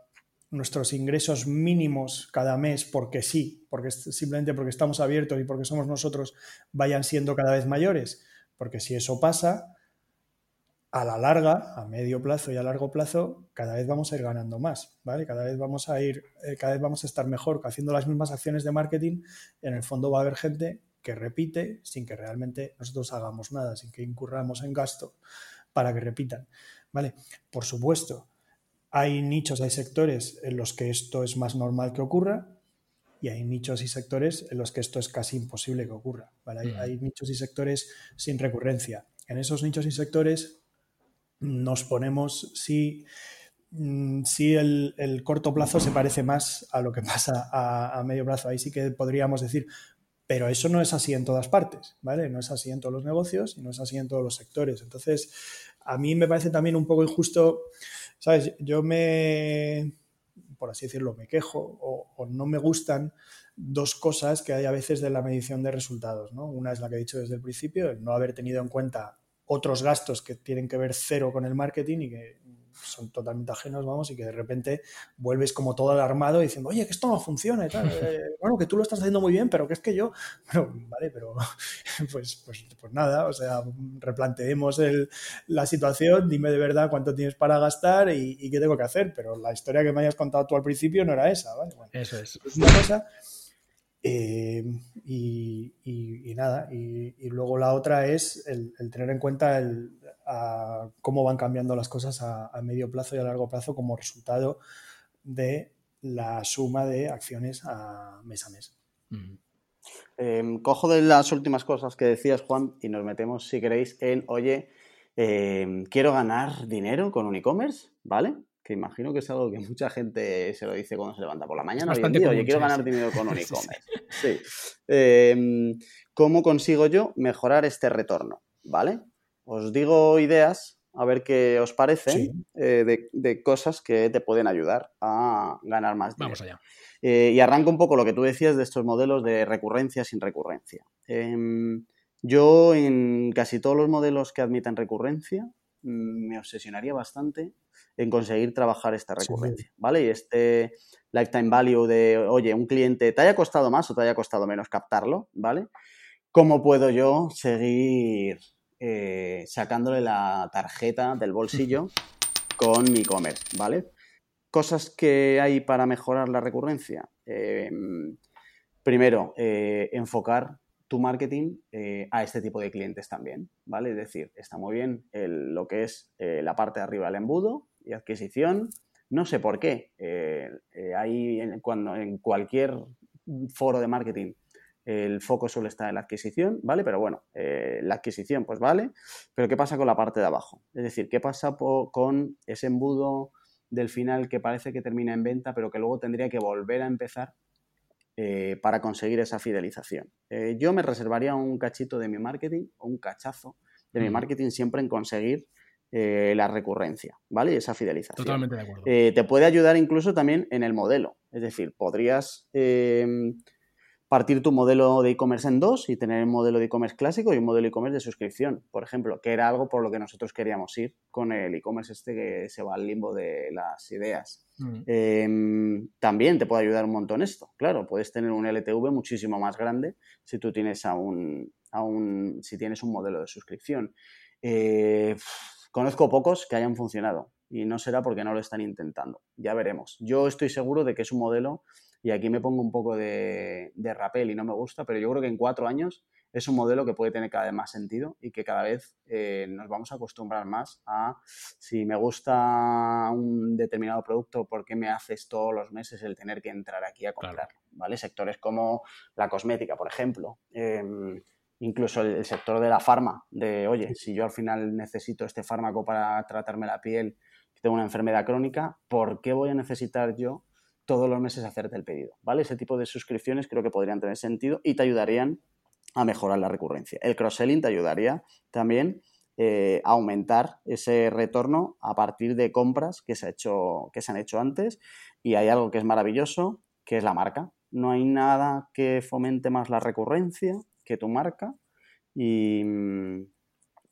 nuestros ingresos mínimos cada mes, porque sí, porque simplemente porque estamos abiertos y porque somos nosotros, vayan siendo cada vez mayores. Porque si eso pasa, a la larga, a medio plazo y a largo plazo, cada vez vamos a ir ganando más, ¿vale? Cada vez vamos a ir, eh, cada vez vamos a estar mejor haciendo las mismas acciones de marketing. En el fondo va a haber gente que repite sin que realmente nosotros hagamos nada, sin que incurramos en gasto para que repitan, ¿vale? Por supuesto, hay nichos, hay sectores en los que esto es más normal que ocurra y hay nichos y sectores en los que esto es casi imposible que ocurra, ¿vale? hay mm. nichos y sectores sin recurrencia. En esos nichos y sectores nos ponemos si, mm, si el, corto plazo se parece más a lo que pasa a, medio plazo. Ahí sí que podríamos decir, pero eso no es así en todas partes, ¿vale? No es así en todos los negocios y no es así en todos los sectores. Entonces, a mí me parece también un poco injusto, ¿sabes? Yo me, por así decirlo, me quejo o, o no me gustan dos cosas que hay a veces de la medición de resultados, ¿no? Una es la que he dicho desde el principio, el no haber tenido en cuenta otros gastos que tienen que ver cero con el marketing y que son totalmente ajenos, vamos, y que de repente vuelves como todo alarmado diciendo, oye, que esto no funciona y tal. Eh, bueno, que tú lo estás haciendo muy bien, pero que es que yo, bueno, vale, pero pues, pues, pues nada, o sea, replanteemos el, la situación, dime de verdad cuánto tienes para gastar y, qué tengo que hacer, pero la historia que me hayas contado tú al principio no era esa, ¿vale? Eso es. Es una cosa eh, y, nada, y, luego la otra es el, tener en cuenta el, cómo van cambiando las cosas a, medio plazo y a largo plazo como resultado de la suma de acciones a mes a mes. Em, cojo de las últimas cosas que decías, Juan, y nos metemos, si queréis, en, oye, em, quiero ganar dinero con un e-commerce, ¿vale? Que imagino que es algo que mucha gente se lo dice cuando se levanta por la mañana. Oye, quiero ganar dinero con un e-commerce. Em, ¿Cómo consigo yo mejorar este retorno? ¿Vale? os digo ideas, a ver qué os parece, eh, de, cosas que te pueden ayudar a ganar más dinero. Vamos allá. Eh, y arranco un poco lo que tú decías de estos modelos de recurrencia sin recurrencia. Em, yo en casi todos los modelos que admiten recurrencia mm, me obsesionaría bastante en conseguir trabajar esta recurrencia, ¿vale? Y este lifetime value de, oye, un cliente te haya costado más o te haya costado menos captarlo, ¿vale? ¿Cómo puedo yo seguir eh, sacándole la tarjeta del bolsillo con mi e-commerce, ¿vale? Cosas que hay para mejorar la recurrencia. Em, primero, eh, enfocar tu marketing eh, a este tipo de clientes también, ¿vale? Es decir, está muy bien lo que es la parte de arriba del embudo y adquisición. No sé por qué. hay cuando en cualquier foro de marketing el foco suele estar en la adquisición, ¿vale? Pero bueno, eh, la adquisición, pues vale, pero ¿qué pasa con la parte de abajo? Es decir, ¿qué pasa con ese embudo del final que parece que termina en venta, pero que luego tendría que volver a empezar eh, para conseguir esa fidelización? Eh, yo me reservaría un cachito de mi marketing, o un cachazo de mi marketing siempre en conseguir la recurrencia, ¿vale? Y esa fidelización. Totalmente de acuerdo. te puede ayudar incluso también en el modelo. Es decir, podrías partir tu modelo de e-commerce en dos y tener un modelo de e-commerce clásico y un modelo de e-commerce de suscripción, por ejemplo, que era algo por lo que nosotros queríamos ir con el e-commerce este que se va al limbo de las ideas. Mm. Em, también te puede ayudar un montón esto. Claro, puedes tener un LTV muchísimo más grande si tú tienes a un, si tienes un modelo de suscripción. Eh, conozco pocos que hayan funcionado y no será porque no lo están intentando. Ya veremos. Yo estoy seguro de que es un modelo y aquí me pongo un poco de, de rapel y no me gusta, pero yo creo que en cuatro años es un modelo que puede tener cada vez más sentido y que cada vez eh, nos vamos a acostumbrar más a si me gusta un determinado producto, ¿por qué me haces todos los meses el tener que entrar aquí a comprarlo? ¿Vale? Sectores como la cosmética, por ejemplo. Em, incluso el, sector de la farma, de oye, si yo al final necesito este fármaco para tratarme la piel, tengo una enfermedad crónica, ¿por qué voy a necesitar yo todos los meses hacerte el pedido, ¿vale? Ese tipo de suscripciones creo que podrían tener sentido y te ayudarían a mejorar la recurrencia. El cross-selling te ayudaría también eh, a aumentar ese retorno a partir de compras que se, ha hecho, que se han hecho antes y hay algo que es maravilloso, que es la marca. No hay nada que fomente más la recurrencia que tu marca y,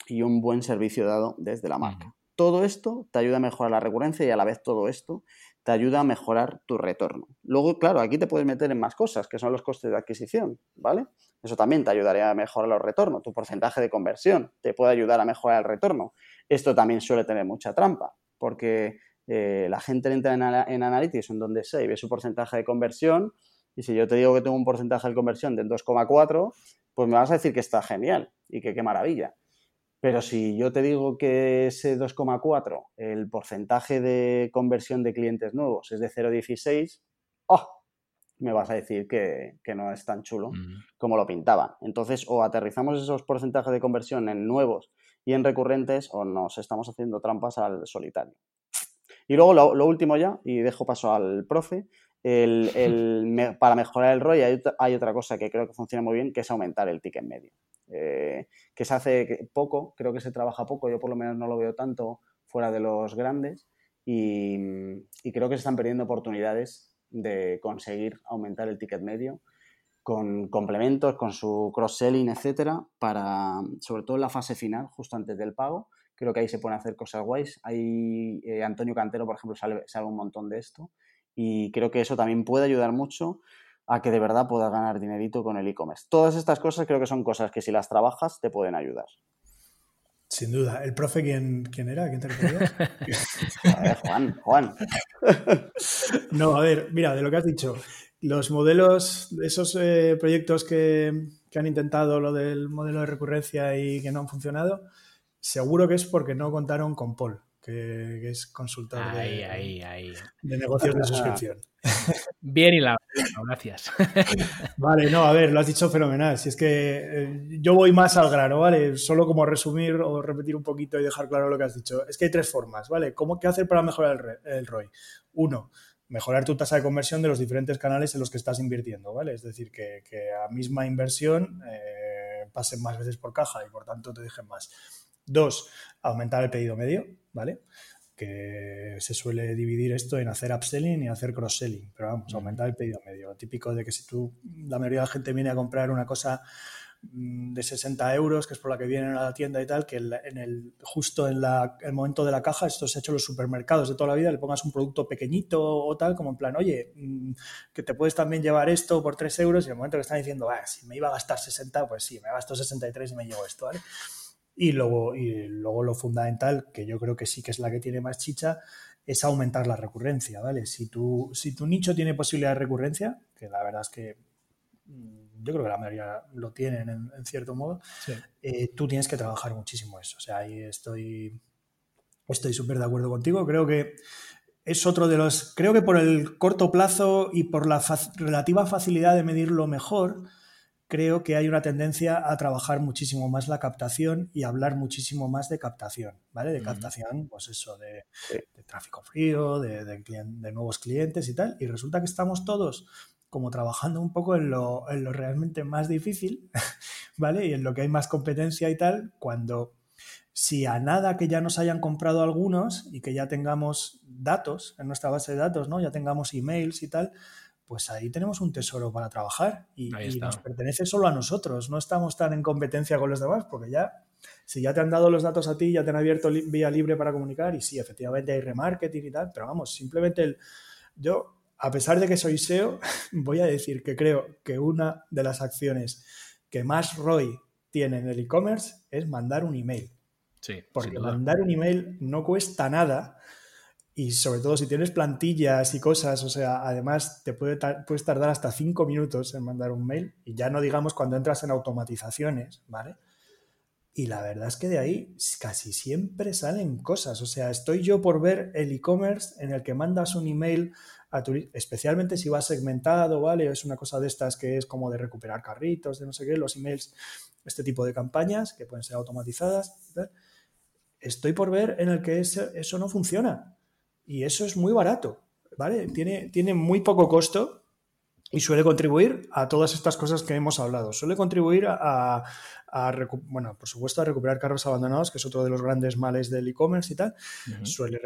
y un buen servicio dado desde la marca. Todo esto te ayuda a mejorar la recurrencia y a la vez todo esto te ayuda a mejorar tu retorno. Luego, claro, aquí te puedes meter en más cosas, que son los costes de adquisición, ¿vale? Eso también te ayudaría a mejorar los retornos. Tu porcentaje de conversión te puede ayudar a mejorar el retorno. Esto también suele tener mucha trampa, porque eh, la gente entra en, en, Analytics, en donde y ve su porcentaje de conversión, y si yo te digo que tengo un porcentaje de conversión del 2,4, pues me vas a decir que está genial y que qué maravilla. Pero si yo te digo que ese 2,4, el porcentaje de conversión de clientes nuevos es de 0,16, ¡oh! me vas a decir que, no es tan chulo como lo pintaban. Entonces, o aterrizamos esos porcentajes de conversión en nuevos y en recurrentes, o nos estamos haciendo trampas al solitario. Y luego lo, último ya, y dejo paso al profe, para mejorar el ROI hay, hay, otra cosa que creo que funciona muy bien, que es aumentar el ticket medio. Eh, que se hace poco, creo que se trabaja poco, yo por lo menos no lo veo tanto fuera de los grandes y, creo que se están perdiendo oportunidades de conseguir aumentar el ticket medio con complementos, con su cross-selling, etcétera, para, sobre todo en la fase final, justo antes del pago. Creo que ahí se pueden hacer cosas guays. Hay, eh, Antonio Cantero, por ejemplo, sabe, sabe un montón de esto y creo que eso también puede ayudar mucho a que de verdad puedas ganar dinerito con el e-commerce. Todas estas cosas creo que son cosas que si las trabajas te pueden ayudar. Sin duda. ¿El profe quién, quién era? ¿Quién te referías? Juan, Juan. no, a ver, mira, de lo que has dicho, los modelos, esos eh, proyectos que, que, han intentado lo del modelo de recurrencia y que no han funcionado, seguro que es porque no contaron con Paul que, es consultor de, negocios de suscripción. Bien y la gracias. Vale, no, a ver, lo has dicho fenomenal. Si es que eh, yo voy más al grano, ¿vale? Solo como resumir o repetir un poquito y dejar claro lo que has dicho. Es que hay tres formas, ¿vale? ¿Cómo, ¿Qué hacer para mejorar el, ROI? Uno, mejorar tu tasa de conversión de los diferentes canales en los que estás invirtiendo, ¿vale? Es decir, que, a misma inversión eh, pasen más veces por caja y por tanto te dejen más. Dos, aumentar el pedido medio, ¿vale? Que se suele dividir esto en hacer upselling y hacer cross-selling, pero vamos, aumentar el pedido medio. Típico de que si tú, la mayoría de la gente viene a comprar una cosa Mm, de 60 euros, que es por la que vienen a la tienda y tal, que en el, justo en el momento de la caja, esto se ha hecho en los supermercados de toda la vida, le pongas un producto pequeñito o tal, como en plan, oye, mm, que te puedes también llevar esto por 3 euros, y en el momento que están diciendo, ah, si me iba a gastar 60, pues sí, me gasto 63 y me llevo esto, ¿vale? Y luego, y luego lo fundamental, que yo creo que sí que es la que tiene más chicha, es aumentar la recurrencia, ¿vale? Si tu, si tu nicho tiene posibilidad de recurrencia, que la verdad es que mm, yo creo que la mayoría lo tienen en, cierto modo, eh, tú tienes que trabajar muchísimo eso. O sea, ahí estoy estoy súper de acuerdo contigo. Creo que es otro de los, creo que por el corto plazo y por la relativa facilidad de medirlo mejor, creo que hay una tendencia a trabajar muchísimo más la captación y hablar muchísimo más de captación, ¿vale? De captación, pues eso, de, tráfico frío, de, de, nuevos clientes y tal. Y resulta que estamos todos como trabajando un poco en lo, realmente más difícil, ¿vale? Y en lo que hay más competencia y tal, cuando si a nada que ya nos hayan comprado algunos y que ya tengamos datos en nuestra base de datos, ¿no? Ya tengamos emails y tal, pues ahí tenemos un tesoro para trabajar y, nos pertenece solo a nosotros. No estamos tan en competencia con los demás porque ya, si ya te han dado los datos a ti, ya te han abierto vía libre para comunicar y sí, efectivamente hay remarketing y tal, pero vamos, simplemente el, yo a pesar de que soy SEO, voy a decir que creo que una de las acciones que más ROI tiene en el e-commerce es mandar un email. Sí, Porque mandar un email no cuesta nada y sobre todo si tienes plantillas y cosas, o sea, además te puede puedes tardar hasta cinco minutos en mandar un mail y ya no digamos cuando entras en automatizaciones, ¿vale? Y la verdad es que de ahí casi siempre salen cosas. O sea, estoy yo por ver el e-commerce en el que mandas un email especialmente si va segmentado, ¿vale? Es una cosa de estas que es como de recuperar carritos, de no sé qué, los emails, este tipo de campañas que pueden ser automatizadas. Estoy por ver en el que eso, eso no funciona. Y eso es muy barato, ¿vale? Tiene, tiene muy poco costo y suele contribuir a todas estas cosas que hemos hablado. Suele contribuir a, bueno, por supuesto, a recuperar carros abandonados, que es otro de los grandes males del e-commerce y tal. suele,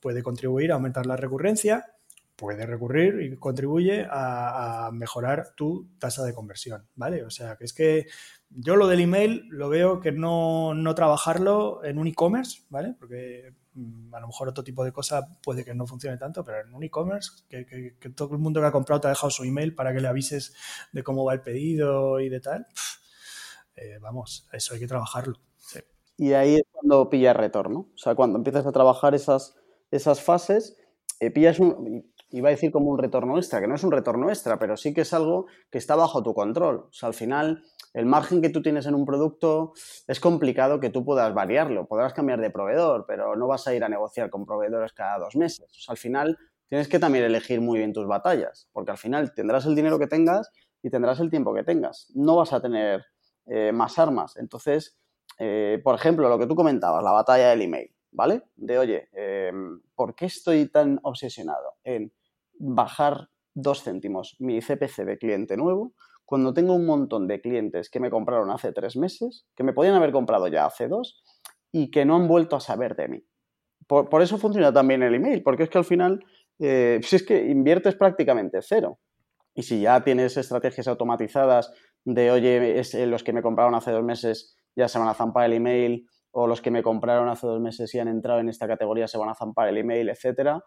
puede contribuir a aumentar la recurrencia, puede recurrir y contribuye a, mejorar tu tasa de conversión, ¿vale? O sea, que es que yo lo del email lo veo que no, no trabajarlo en un e-commerce, ¿vale? Porque mm, a lo mejor otro tipo de cosa puede que no funcione tanto, pero en un e-commerce, que, todo el mundo que ha comprado te ha dejado su email para que le avises de cómo va el pedido y de tal, eh, vamos, eso hay que trabajarlo. Y ahí es cuando pillas retorno. O sea, cuando empiezas a trabajar esas, esas fases, eh, pillas un, iba a decir como un retorno extra, que no es un retorno extra, pero sí que es algo que está bajo tu control. O sea, al final, el margen que tú tienes en un producto es complicado que tú puedas variarlo. Podrás cambiar de proveedor, pero no vas a ir a negociar con proveedores cada dos meses. Al final, tienes que también elegir muy bien tus batallas, porque al final tendrás el dinero que tengas y tendrás el tiempo que tengas. No vas a tener eh, más armas. Entonces, eh, por ejemplo, lo que tú comentabas, la batalla del email, ¿vale? De, oye, eh, ¿por qué estoy tan obsesionado en bajar dos céntimos mi CPC de cliente nuevo cuando tengo un montón de clientes que me compraron hace tres meses, que me podían haber comprado ya hace dos y que no han vuelto a saber de mí. Por, eso funciona también el email, porque es que al final, eh, si es que inviertes prácticamente cero. Y si ya tienes estrategias automatizadas de, oye, es, eh, los que me compraron hace dos meses ya se van a zampar el email, o los que me compraron hace dos meses y han entrado en esta categoría se van a zampar el email, etcétera,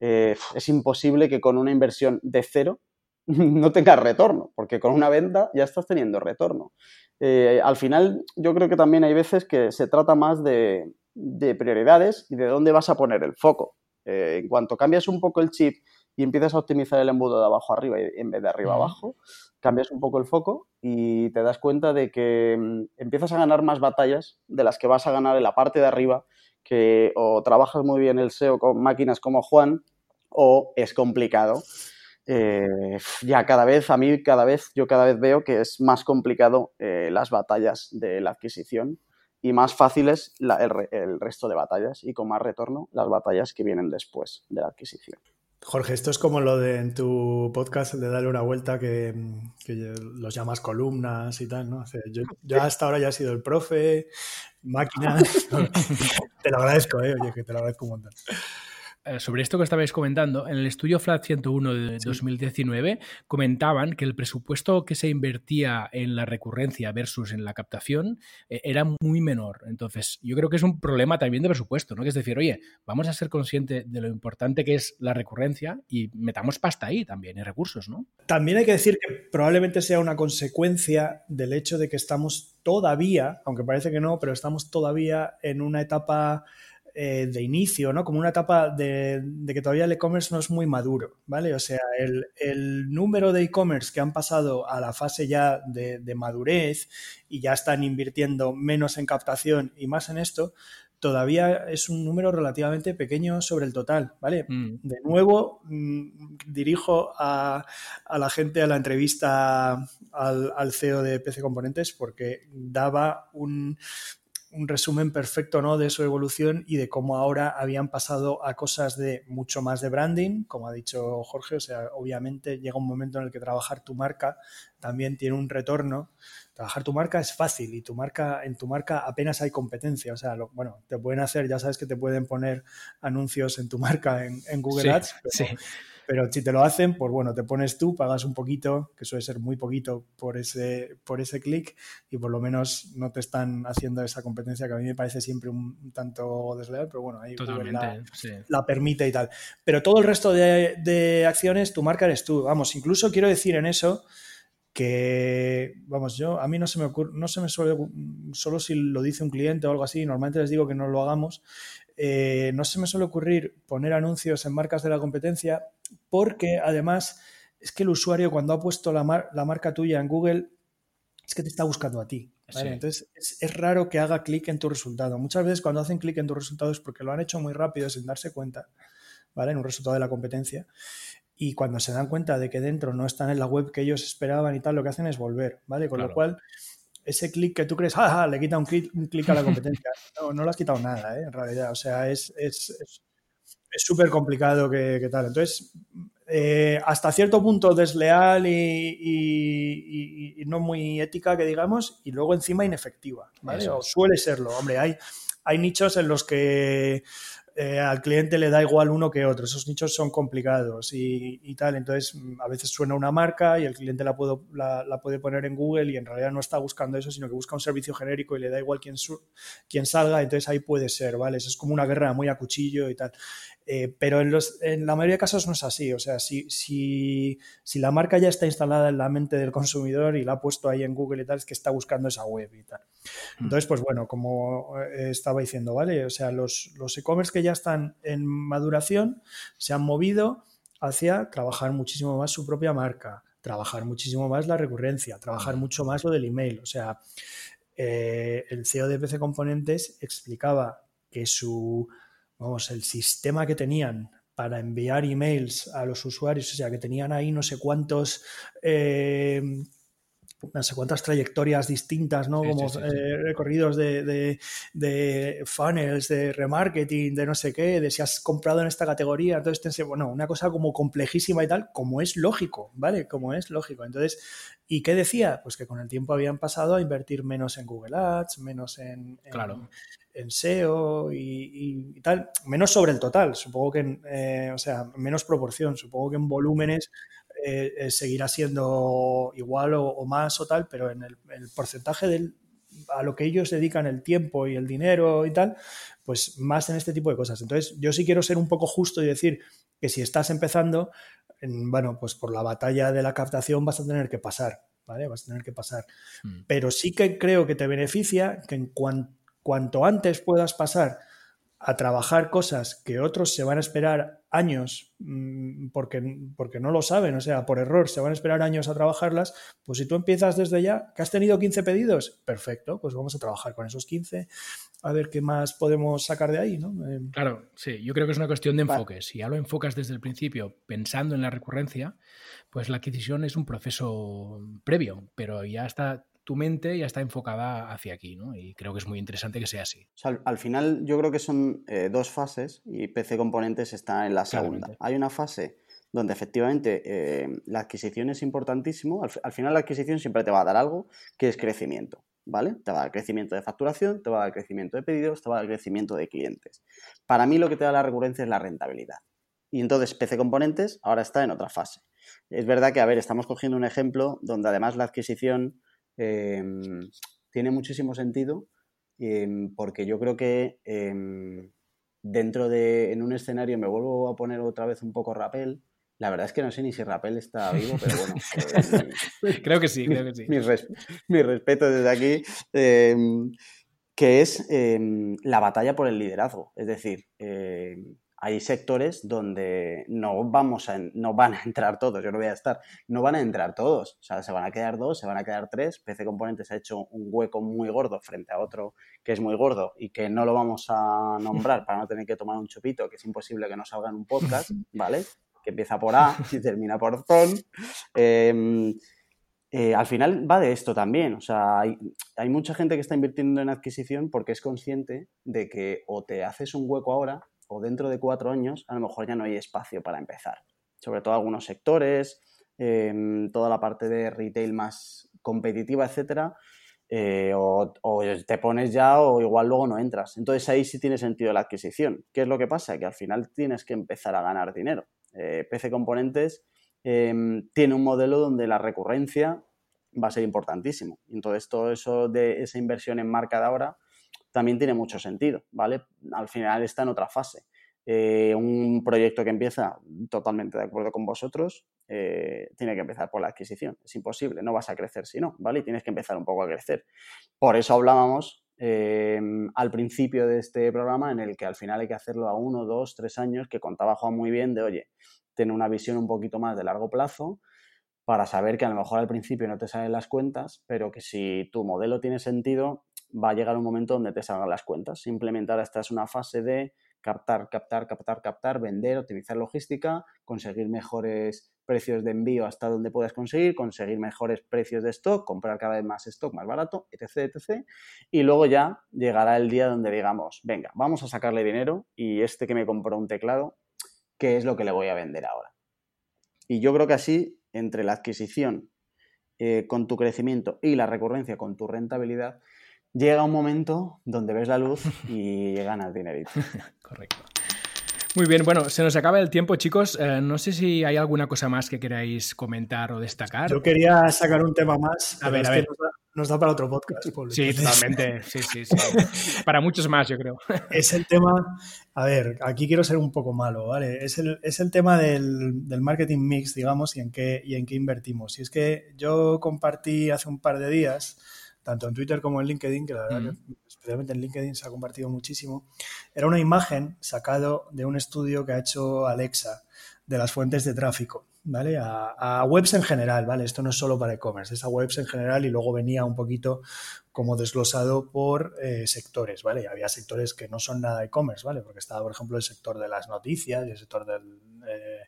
eh, es imposible que con una inversión de cero no tengas retorno, porque con una venta ya estás teniendo retorno. Eh, al final, yo creo que también hay veces que se trata más de, prioridades y de dónde vas a poner el foco. Eh, en cuanto cambias un poco el chip y empiezas a optimizar el embudo de abajo arriba en vez de arriba abajo, cambias un poco el foco y te das cuenta de que mm, empiezas a ganar más batallas de las que vas a ganar en la parte de arriba que o trabajas muy bien el SEO con máquinas como Juan o es complicado. Eh, ya cada vez, a mí cada vez, yo cada vez veo que es más complicado eh, las batallas de la adquisición y más fáciles el, resto de batallas y con más retorno las batallas que vienen después de la adquisición. Jorge, esto es como lo de en tu podcast de darle una vuelta que, los llamas columnas y tal, ¿no? yo, hasta ahora ya he sido el profe, máquina. te lo agradezco, ¿eh? Oye, que te lo agradezco un montón. Eh, sobre esto que estabais comentando, en el estudio Flat 101 de 2019 comentaban que el presupuesto que se invertía en la recurrencia versus en la captación eh, era muy menor. Entonces, yo creo que es un problema también de presupuesto, ¿no? Que es decir, oye, vamos a ser conscientes de lo importante que es la recurrencia y metamos pasta ahí también y recursos, ¿no? También hay que decir que probablemente sea una consecuencia del hecho de que estamos todavía, aunque parece que no, pero estamos todavía en una etapa eh, de inicio, ¿no? Como una etapa de, que todavía el e-commerce no es muy maduro, ¿vale? O sea, el, número de e-commerce que han pasado a la fase ya de, madurez y ya están invirtiendo menos en captación y más en esto, todavía es un número relativamente pequeño sobre el total, ¿vale? Mm. De nuevo, mm, dirijo a, la gente a la entrevista al, al, CEO de PC Componentes porque daba un, un resumen perfecto ¿no? de su evolución y de cómo ahora habían pasado a cosas de mucho más de branding, como ha dicho Jorge, o sea, obviamente llega un momento en el que trabajar tu marca también tiene un retorno. Trabajar tu marca es fácil y tu marca, en tu marca apenas hay competencia. O sea, bueno, te pueden hacer, ya sabes que te pueden poner anuncios en tu marca en, Google Ads, sí. Pero si te lo hacen, pues bueno, te pones tú, pagas un poquito, que suele ser muy poquito por ese, por ese clic, y por lo menos no te están haciendo esa competencia que a mí me parece siempre un tanto desleal, pero bueno, ahí la, la, permite y tal. Pero todo el resto de, de acciones, tu marca eres tú. Vamos, incluso quiero decir en eso que, vamos, yo, a mí no se me ocurre, no se me suele, solo si lo dice un cliente o algo así, normalmente les digo que no lo hagamos, eh, no se me suele ocurrir poner anuncios en marcas de la competencia porque además es que el usuario cuando ha puesto la, marca tuya en Google es que te está buscando a ti. Entonces es, raro que haga clic en tu resultado. Muchas veces cuando hacen clic en tu resultado es porque lo han hecho muy rápido sin darse cuenta, ¿vale? En un resultado de la competencia. Y cuando se dan cuenta de que dentro no están en la web que ellos esperaban y tal, lo que hacen es volver, ¿vale? Con lo cual ese clic que tú crees, ¡ah! le quita un clic, a la competencia. No, no le has quitado nada, ¿eh? en realidad. O sea, es súper complicado que, tal. Entonces, eh, hasta cierto punto desleal y, no muy ética, que digamos, y luego encima inefectiva, ¿vale? O suele serlo. Hombre, hay, hay nichos en los que eh, al cliente le da igual uno que otro. Esos nichos son complicados y, tal. Entonces, mm, a veces suena una marca y el cliente la, la, puede poner en Google y en realidad no está buscando eso, sino que busca un servicio genérico y le da igual quién, quién salga. Entonces, ahí puede ser, ¿vale? Eso es como una guerra muy a cuchillo y tal. Eh, pero en, los, en, la mayoría de casos no es así. O sea, si, si, si, la marca ya está instalada en la mente del consumidor y la ha puesto ahí en Google y tal, es que está buscando esa web y tal. Mm. Entonces, pues bueno, como eh, estaba diciendo, ¿vale? O sea, los, los e-commerce que ya están en maduración se han movido hacia trabajar muchísimo más su propia marca, trabajar muchísimo más la recurrencia, trabajar mm. mucho más lo del email. O sea, eh, el CEO de PC Componentes explicaba que su vamos, el sistema que tenían para enviar emails a los usuarios, o sea, que tenían ahí no sé cuántos, eh, no sé cuántas trayectorias distintas, ¿no? Como eh, recorridos de, funnels, de remarketing, de no sé qué, de si has comprado en esta categoría, entonces, bueno, una cosa como complejísima y tal, como es lógico, ¿vale? Como es lógico. Entonces, ¿y qué decía? Pues que con el tiempo habían pasado a invertir menos en Google Ads, menos en, claro en SEO y, tal, menos sobre el total, supongo que, eh, o sea, menos proporción, supongo que en volúmenes eh, eh, seguirá siendo igual o, más o tal, pero en el, porcentaje del, a lo que ellos dedican el tiempo y el dinero y tal, pues más en este tipo de cosas. Entonces, yo sí quiero ser un poco justo y decir que si estás empezando, bueno, pues por la batalla de la captación vas a tener que pasar, ¿vale? Vas a tener que pasar. Mm. Pero sí que creo que te beneficia que en cuanto cuanto antes puedas pasar a trabajar cosas que otros se van a esperar años mm, porque, porque no lo saben, o sea, por error se van a esperar años a trabajarlas, pues si tú empiezas desde ya, que has tenido 15 pedidos, perfecto, pues vamos a trabajar con esos 15, a ver qué más podemos sacar de ahí, ¿no? Eh, claro, sí, yo creo que es una cuestión de enfoque. Si ya lo enfocas desde el principio pensando en la recurrencia, pues la adquisición es un proceso previo, pero ya está tu mente ya está enfocada hacia aquí, ¿no? Y creo que es muy interesante que sea así. al, final yo creo que son eh, dos fases y PC Componentes está en la segunda. Hay una fase donde efectivamente eh, la adquisición es importantísimo. Al, final la adquisición siempre te va a dar algo que es crecimiento, ¿vale? Te va a dar crecimiento de facturación, te va a dar crecimiento de pedidos, te va a dar crecimiento de clientes. Para mí lo que te da la recurrencia es la rentabilidad. Y entonces PC Componentes ahora está en otra fase. Es verdad que, a ver, estamos cogiendo un ejemplo donde además la adquisición Em, tiene muchísimo sentido em, porque yo creo que em, dentro de, en un escenario, me vuelvo a poner otra vez un poco Rappel. La verdad es que no sé ni si Rappel está vivo, pero bueno. creo que sí, creo que sí. Mi, respeto desde aquí, que es la batalla por el liderazgo. Es decir, hay sectores donde no vamos a, no van a entrar todos, yo no voy a estar, no van a entrar todos, o sea, se van a quedar dos, se van a quedar tres, PC Componentes ha hecho un hueco muy gordo frente a otro que es muy gordo y que no lo vamos a nombrar para no tener que tomar un chupito, que es imposible que no salga en un podcast, ¿vale? Que empieza por A y termina por ZON. Em, eh, al final va de esto también, o sea, hay, hay mucha gente que está invirtiendo en adquisición porque es consciente de que o te haces un hueco ahora o dentro de cuatro años, a lo mejor ya no hay espacio para empezar. Sobre todo algunos sectores, em, toda la parte de retail más competitiva, etcétera, eh, o, te pones ya o igual luego no entras. Entonces ahí sí tiene sentido la adquisición. ¿Qué es lo que pasa? Que al final tienes que empezar a ganar dinero. Eh, PC Componentes em, tiene un modelo donde la recurrencia va a ser importantísimo. Entonces todo eso de esa inversión en marca de ahora también tiene mucho sentido, ¿vale? Al final está en otra fase. Eh, un proyecto que empieza totalmente de acuerdo con vosotros, eh, tiene que empezar por la adquisición. Es imposible, no vas a crecer si no, ¿vale? Y tienes que empezar un poco a crecer. Por eso hablábamos eh, al principio de este programa en el que al final hay que hacerlo a uno, dos, tres años, que contaba Juan muy bien de, oye, tener una visión un poquito más de largo plazo para saber que a lo mejor al principio no te salen las cuentas, pero que si tu modelo tiene sentido, va a llegar un momento donde te salgan las cuentas. Simplemente ahora esta es una fase de captar, captar, captar, captar, vender, optimizar logística, conseguir mejores precios de envío hasta donde puedas conseguir, conseguir mejores precios de stock, comprar cada vez más stock más barato, etc, etc. Y luego ya llegará el día donde digamos, venga, vamos a sacarle dinero y este que me compró un teclado, ¿qué es lo que le voy a vender ahora? Y yo creo que así, entre la adquisición eh, con tu crecimiento y la recurrencia con tu rentabilidad, llega un momento donde ves la luz y ganas dinerito. Correcto. Muy bien, bueno, se nos acaba el tiempo, chicos. Eh, no sé si hay alguna cosa más que queráis comentar o destacar. Yo quería sacar un tema más. A ver, a ver. Nos da, para otro podcast. Sí, totalmente. Sí, sí, sí. para muchos más, yo creo. Es el tema. A ver, aquí quiero ser un poco malo, ¿vale? Es el, es el tema del, del, marketing mix, digamos, y en, qué, y en qué invertimos. Y es que yo compartí hace un par de días tanto en Twitter como en LinkedIn, que la verdad especialmente en LinkedIn se ha compartido muchísimo, era una imagen sacado de un estudio que ha hecho Alexa de las fuentes de tráfico, ¿vale? A, webs en general, ¿vale? Esto no es solo para e-commerce, es a webs en general y luego venía un poquito como desglosado por eh, sectores, ¿vale? Y había sectores que no son nada e-commerce, ¿vale? Porque estaba, por ejemplo, el sector de las noticias y el sector del... Eh,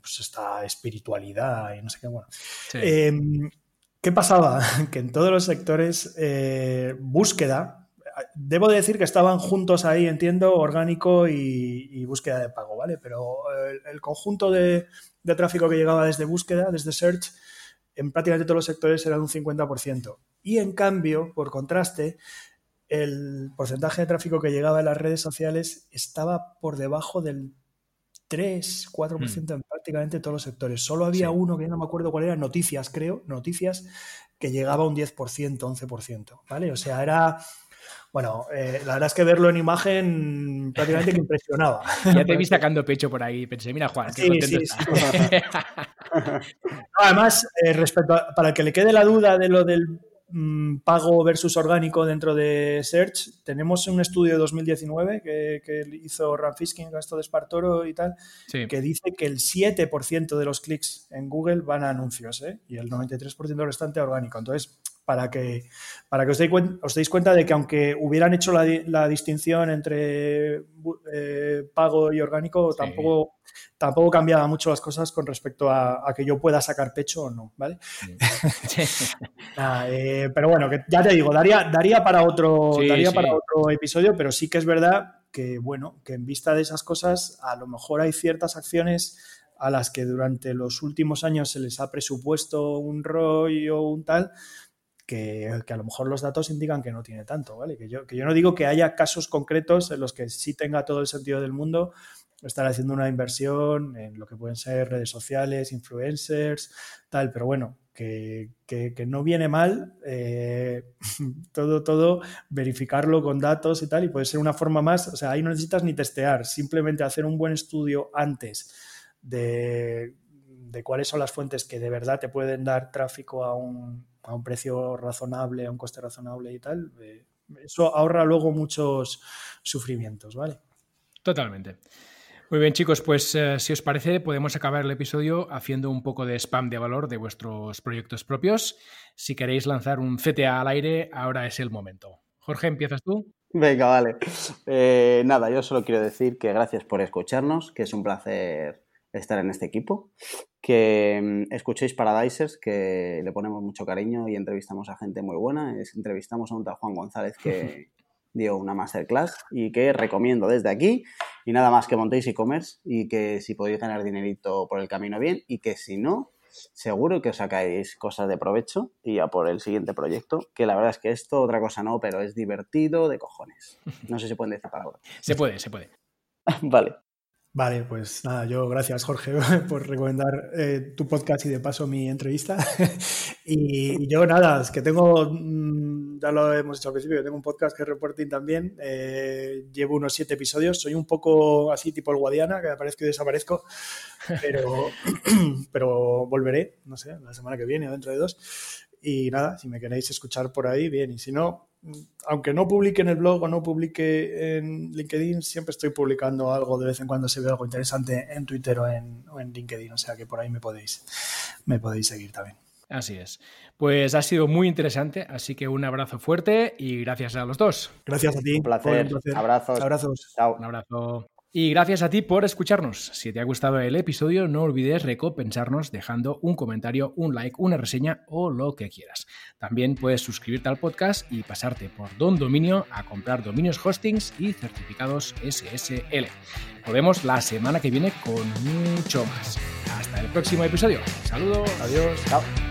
pues esta espiritualidad y no sé qué, bueno. Em, ¿Qué pasaba? Que en todos los sectores eh, búsqueda, debo decir que estaban juntos ahí, entiendo, orgánico y, búsqueda de pago, ¿vale? Pero el, conjunto de, tráfico que llegaba desde búsqueda, desde search, en prácticamente todos los sectores era de un 50%. Y en cambio, por contraste, el porcentaje de tráfico que llegaba en las redes sociales estaba por debajo del 3, 4% mm. en prácticamente todos los sectores. Solo había uno que no me acuerdo cuál era, noticias, creo, noticias, que llegaba a un 10%, 11%, ¿vale? O sea, era... Bueno, eh, la verdad es que verlo en imagen prácticamente me impresionaba. Ya te vi sacando pecho por ahí. Pensé, mira, Juan, qué sí, sí, Además, eh, respecto a, para que le quede la duda de lo del Mm, pago versus orgánico dentro de Search, tenemos un estudio de 2019 que, que hizo Fisking, Gasto de Espartoro y tal, que dice que el 7% de los clics en Google van a anuncios ¿eh? y el 93% restante a orgánico. Entonces, para que, para que os, deis cuenta, de que aunque hubieran hecho la, distinción entre eh, pago y orgánico, tampoco, tampoco cambiaba mucho las cosas con respecto a, que yo pueda sacar pecho o no, ¿vale? Eh, pero bueno, que ya te digo, daría, daría para otro, daría para otro episodio, pero sí que es verdad que, bueno, que en vista de esas cosas, a lo mejor hay ciertas acciones a las que durante los últimos años se les ha presupuesto un ROI o un tal, que, a lo mejor los datos indican que no tiene tanto, ¿vale? Que yo, que yo no digo que haya casos concretos en los que sí tenga todo el sentido del mundo estar haciendo una inversión en lo que pueden ser redes sociales, influencers, tal, pero bueno, que, no viene mal eh, todo, todo verificarlo con datos y tal, y puede ser una forma más, o sea, ahí no necesitas ni testear, simplemente hacer un buen estudio antes de, de cuáles son las fuentes que de verdad te pueden dar tráfico a un, a un precio razonable, a un coste razonable y tal, eh, eso ahorra luego muchos sufrimientos, ¿vale? Totalmente. Muy bien, chicos, pues eh, si os parece, podemos acabar el episodio haciendo un poco de spam de valor de vuestros proyectos propios. Si queréis lanzar un CTA al aire, ahora es el momento. Jorge, ¿empiezas tú? Venga, vale. Eh, nada, yo solo quiero decir que gracias por escucharnos, que es un placer estar en este equipo, que mm, escuchéis Paradisers, que le ponemos mucho cariño y entrevistamos a gente muy buena. entrevistamos a un tal Juan González que dio una masterclass y que recomiendo desde aquí. Y nada más que montéis e-commerce y que si podéis ganar dinerito por el camino bien y que si no, seguro que os sacáis cosas de provecho y a por el siguiente proyecto, que la verdad es que esto otra cosa no, pero es divertido de cojones. No sé si se pueden decir palabras. Se puede, se puede. vale. Vale, pues nada, yo gracias Jorge por recomendar eh, tu podcast y de paso mi entrevista. y, yo nada, es que tengo, mm, ya lo hemos dicho al principio, tengo un podcast que es reporting también, eh, llevo unos siete episodios, soy un poco así tipo el Guadiana, que aparezco y desaparezco, pero, pero volveré, no sé, la semana que viene o dentro de dos. Y nada, si me queréis escuchar por ahí, bien, y si no, aunque no publique en el blog o no publique en LinkedIn, siempre estoy publicando algo de vez en cuando se ve algo interesante en Twitter o en, LinkedIn, o sea que por ahí me podéis, me podéis seguir también. Así es. Pues ha sido muy interesante, así que un abrazo fuerte y gracias a los dos. Gracias a ti. Un placer. Abrazos. Abrazos. Chao. Un abrazo. Y gracias a ti por escucharnos. Si te ha gustado el episodio, no olvides recompensarnos dejando un comentario, un like, una reseña o lo que quieras. También puedes suscribirte al podcast y pasarte por Don Dominio a comprar dominios hostings y certificados SSL. Nos vemos la semana que viene con mucho más. Hasta el próximo episodio. Saludos. Adiós. Chao.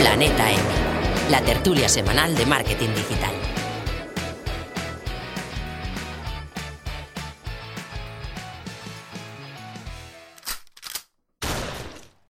Planeta M, la tertulia semanal de marketing digital.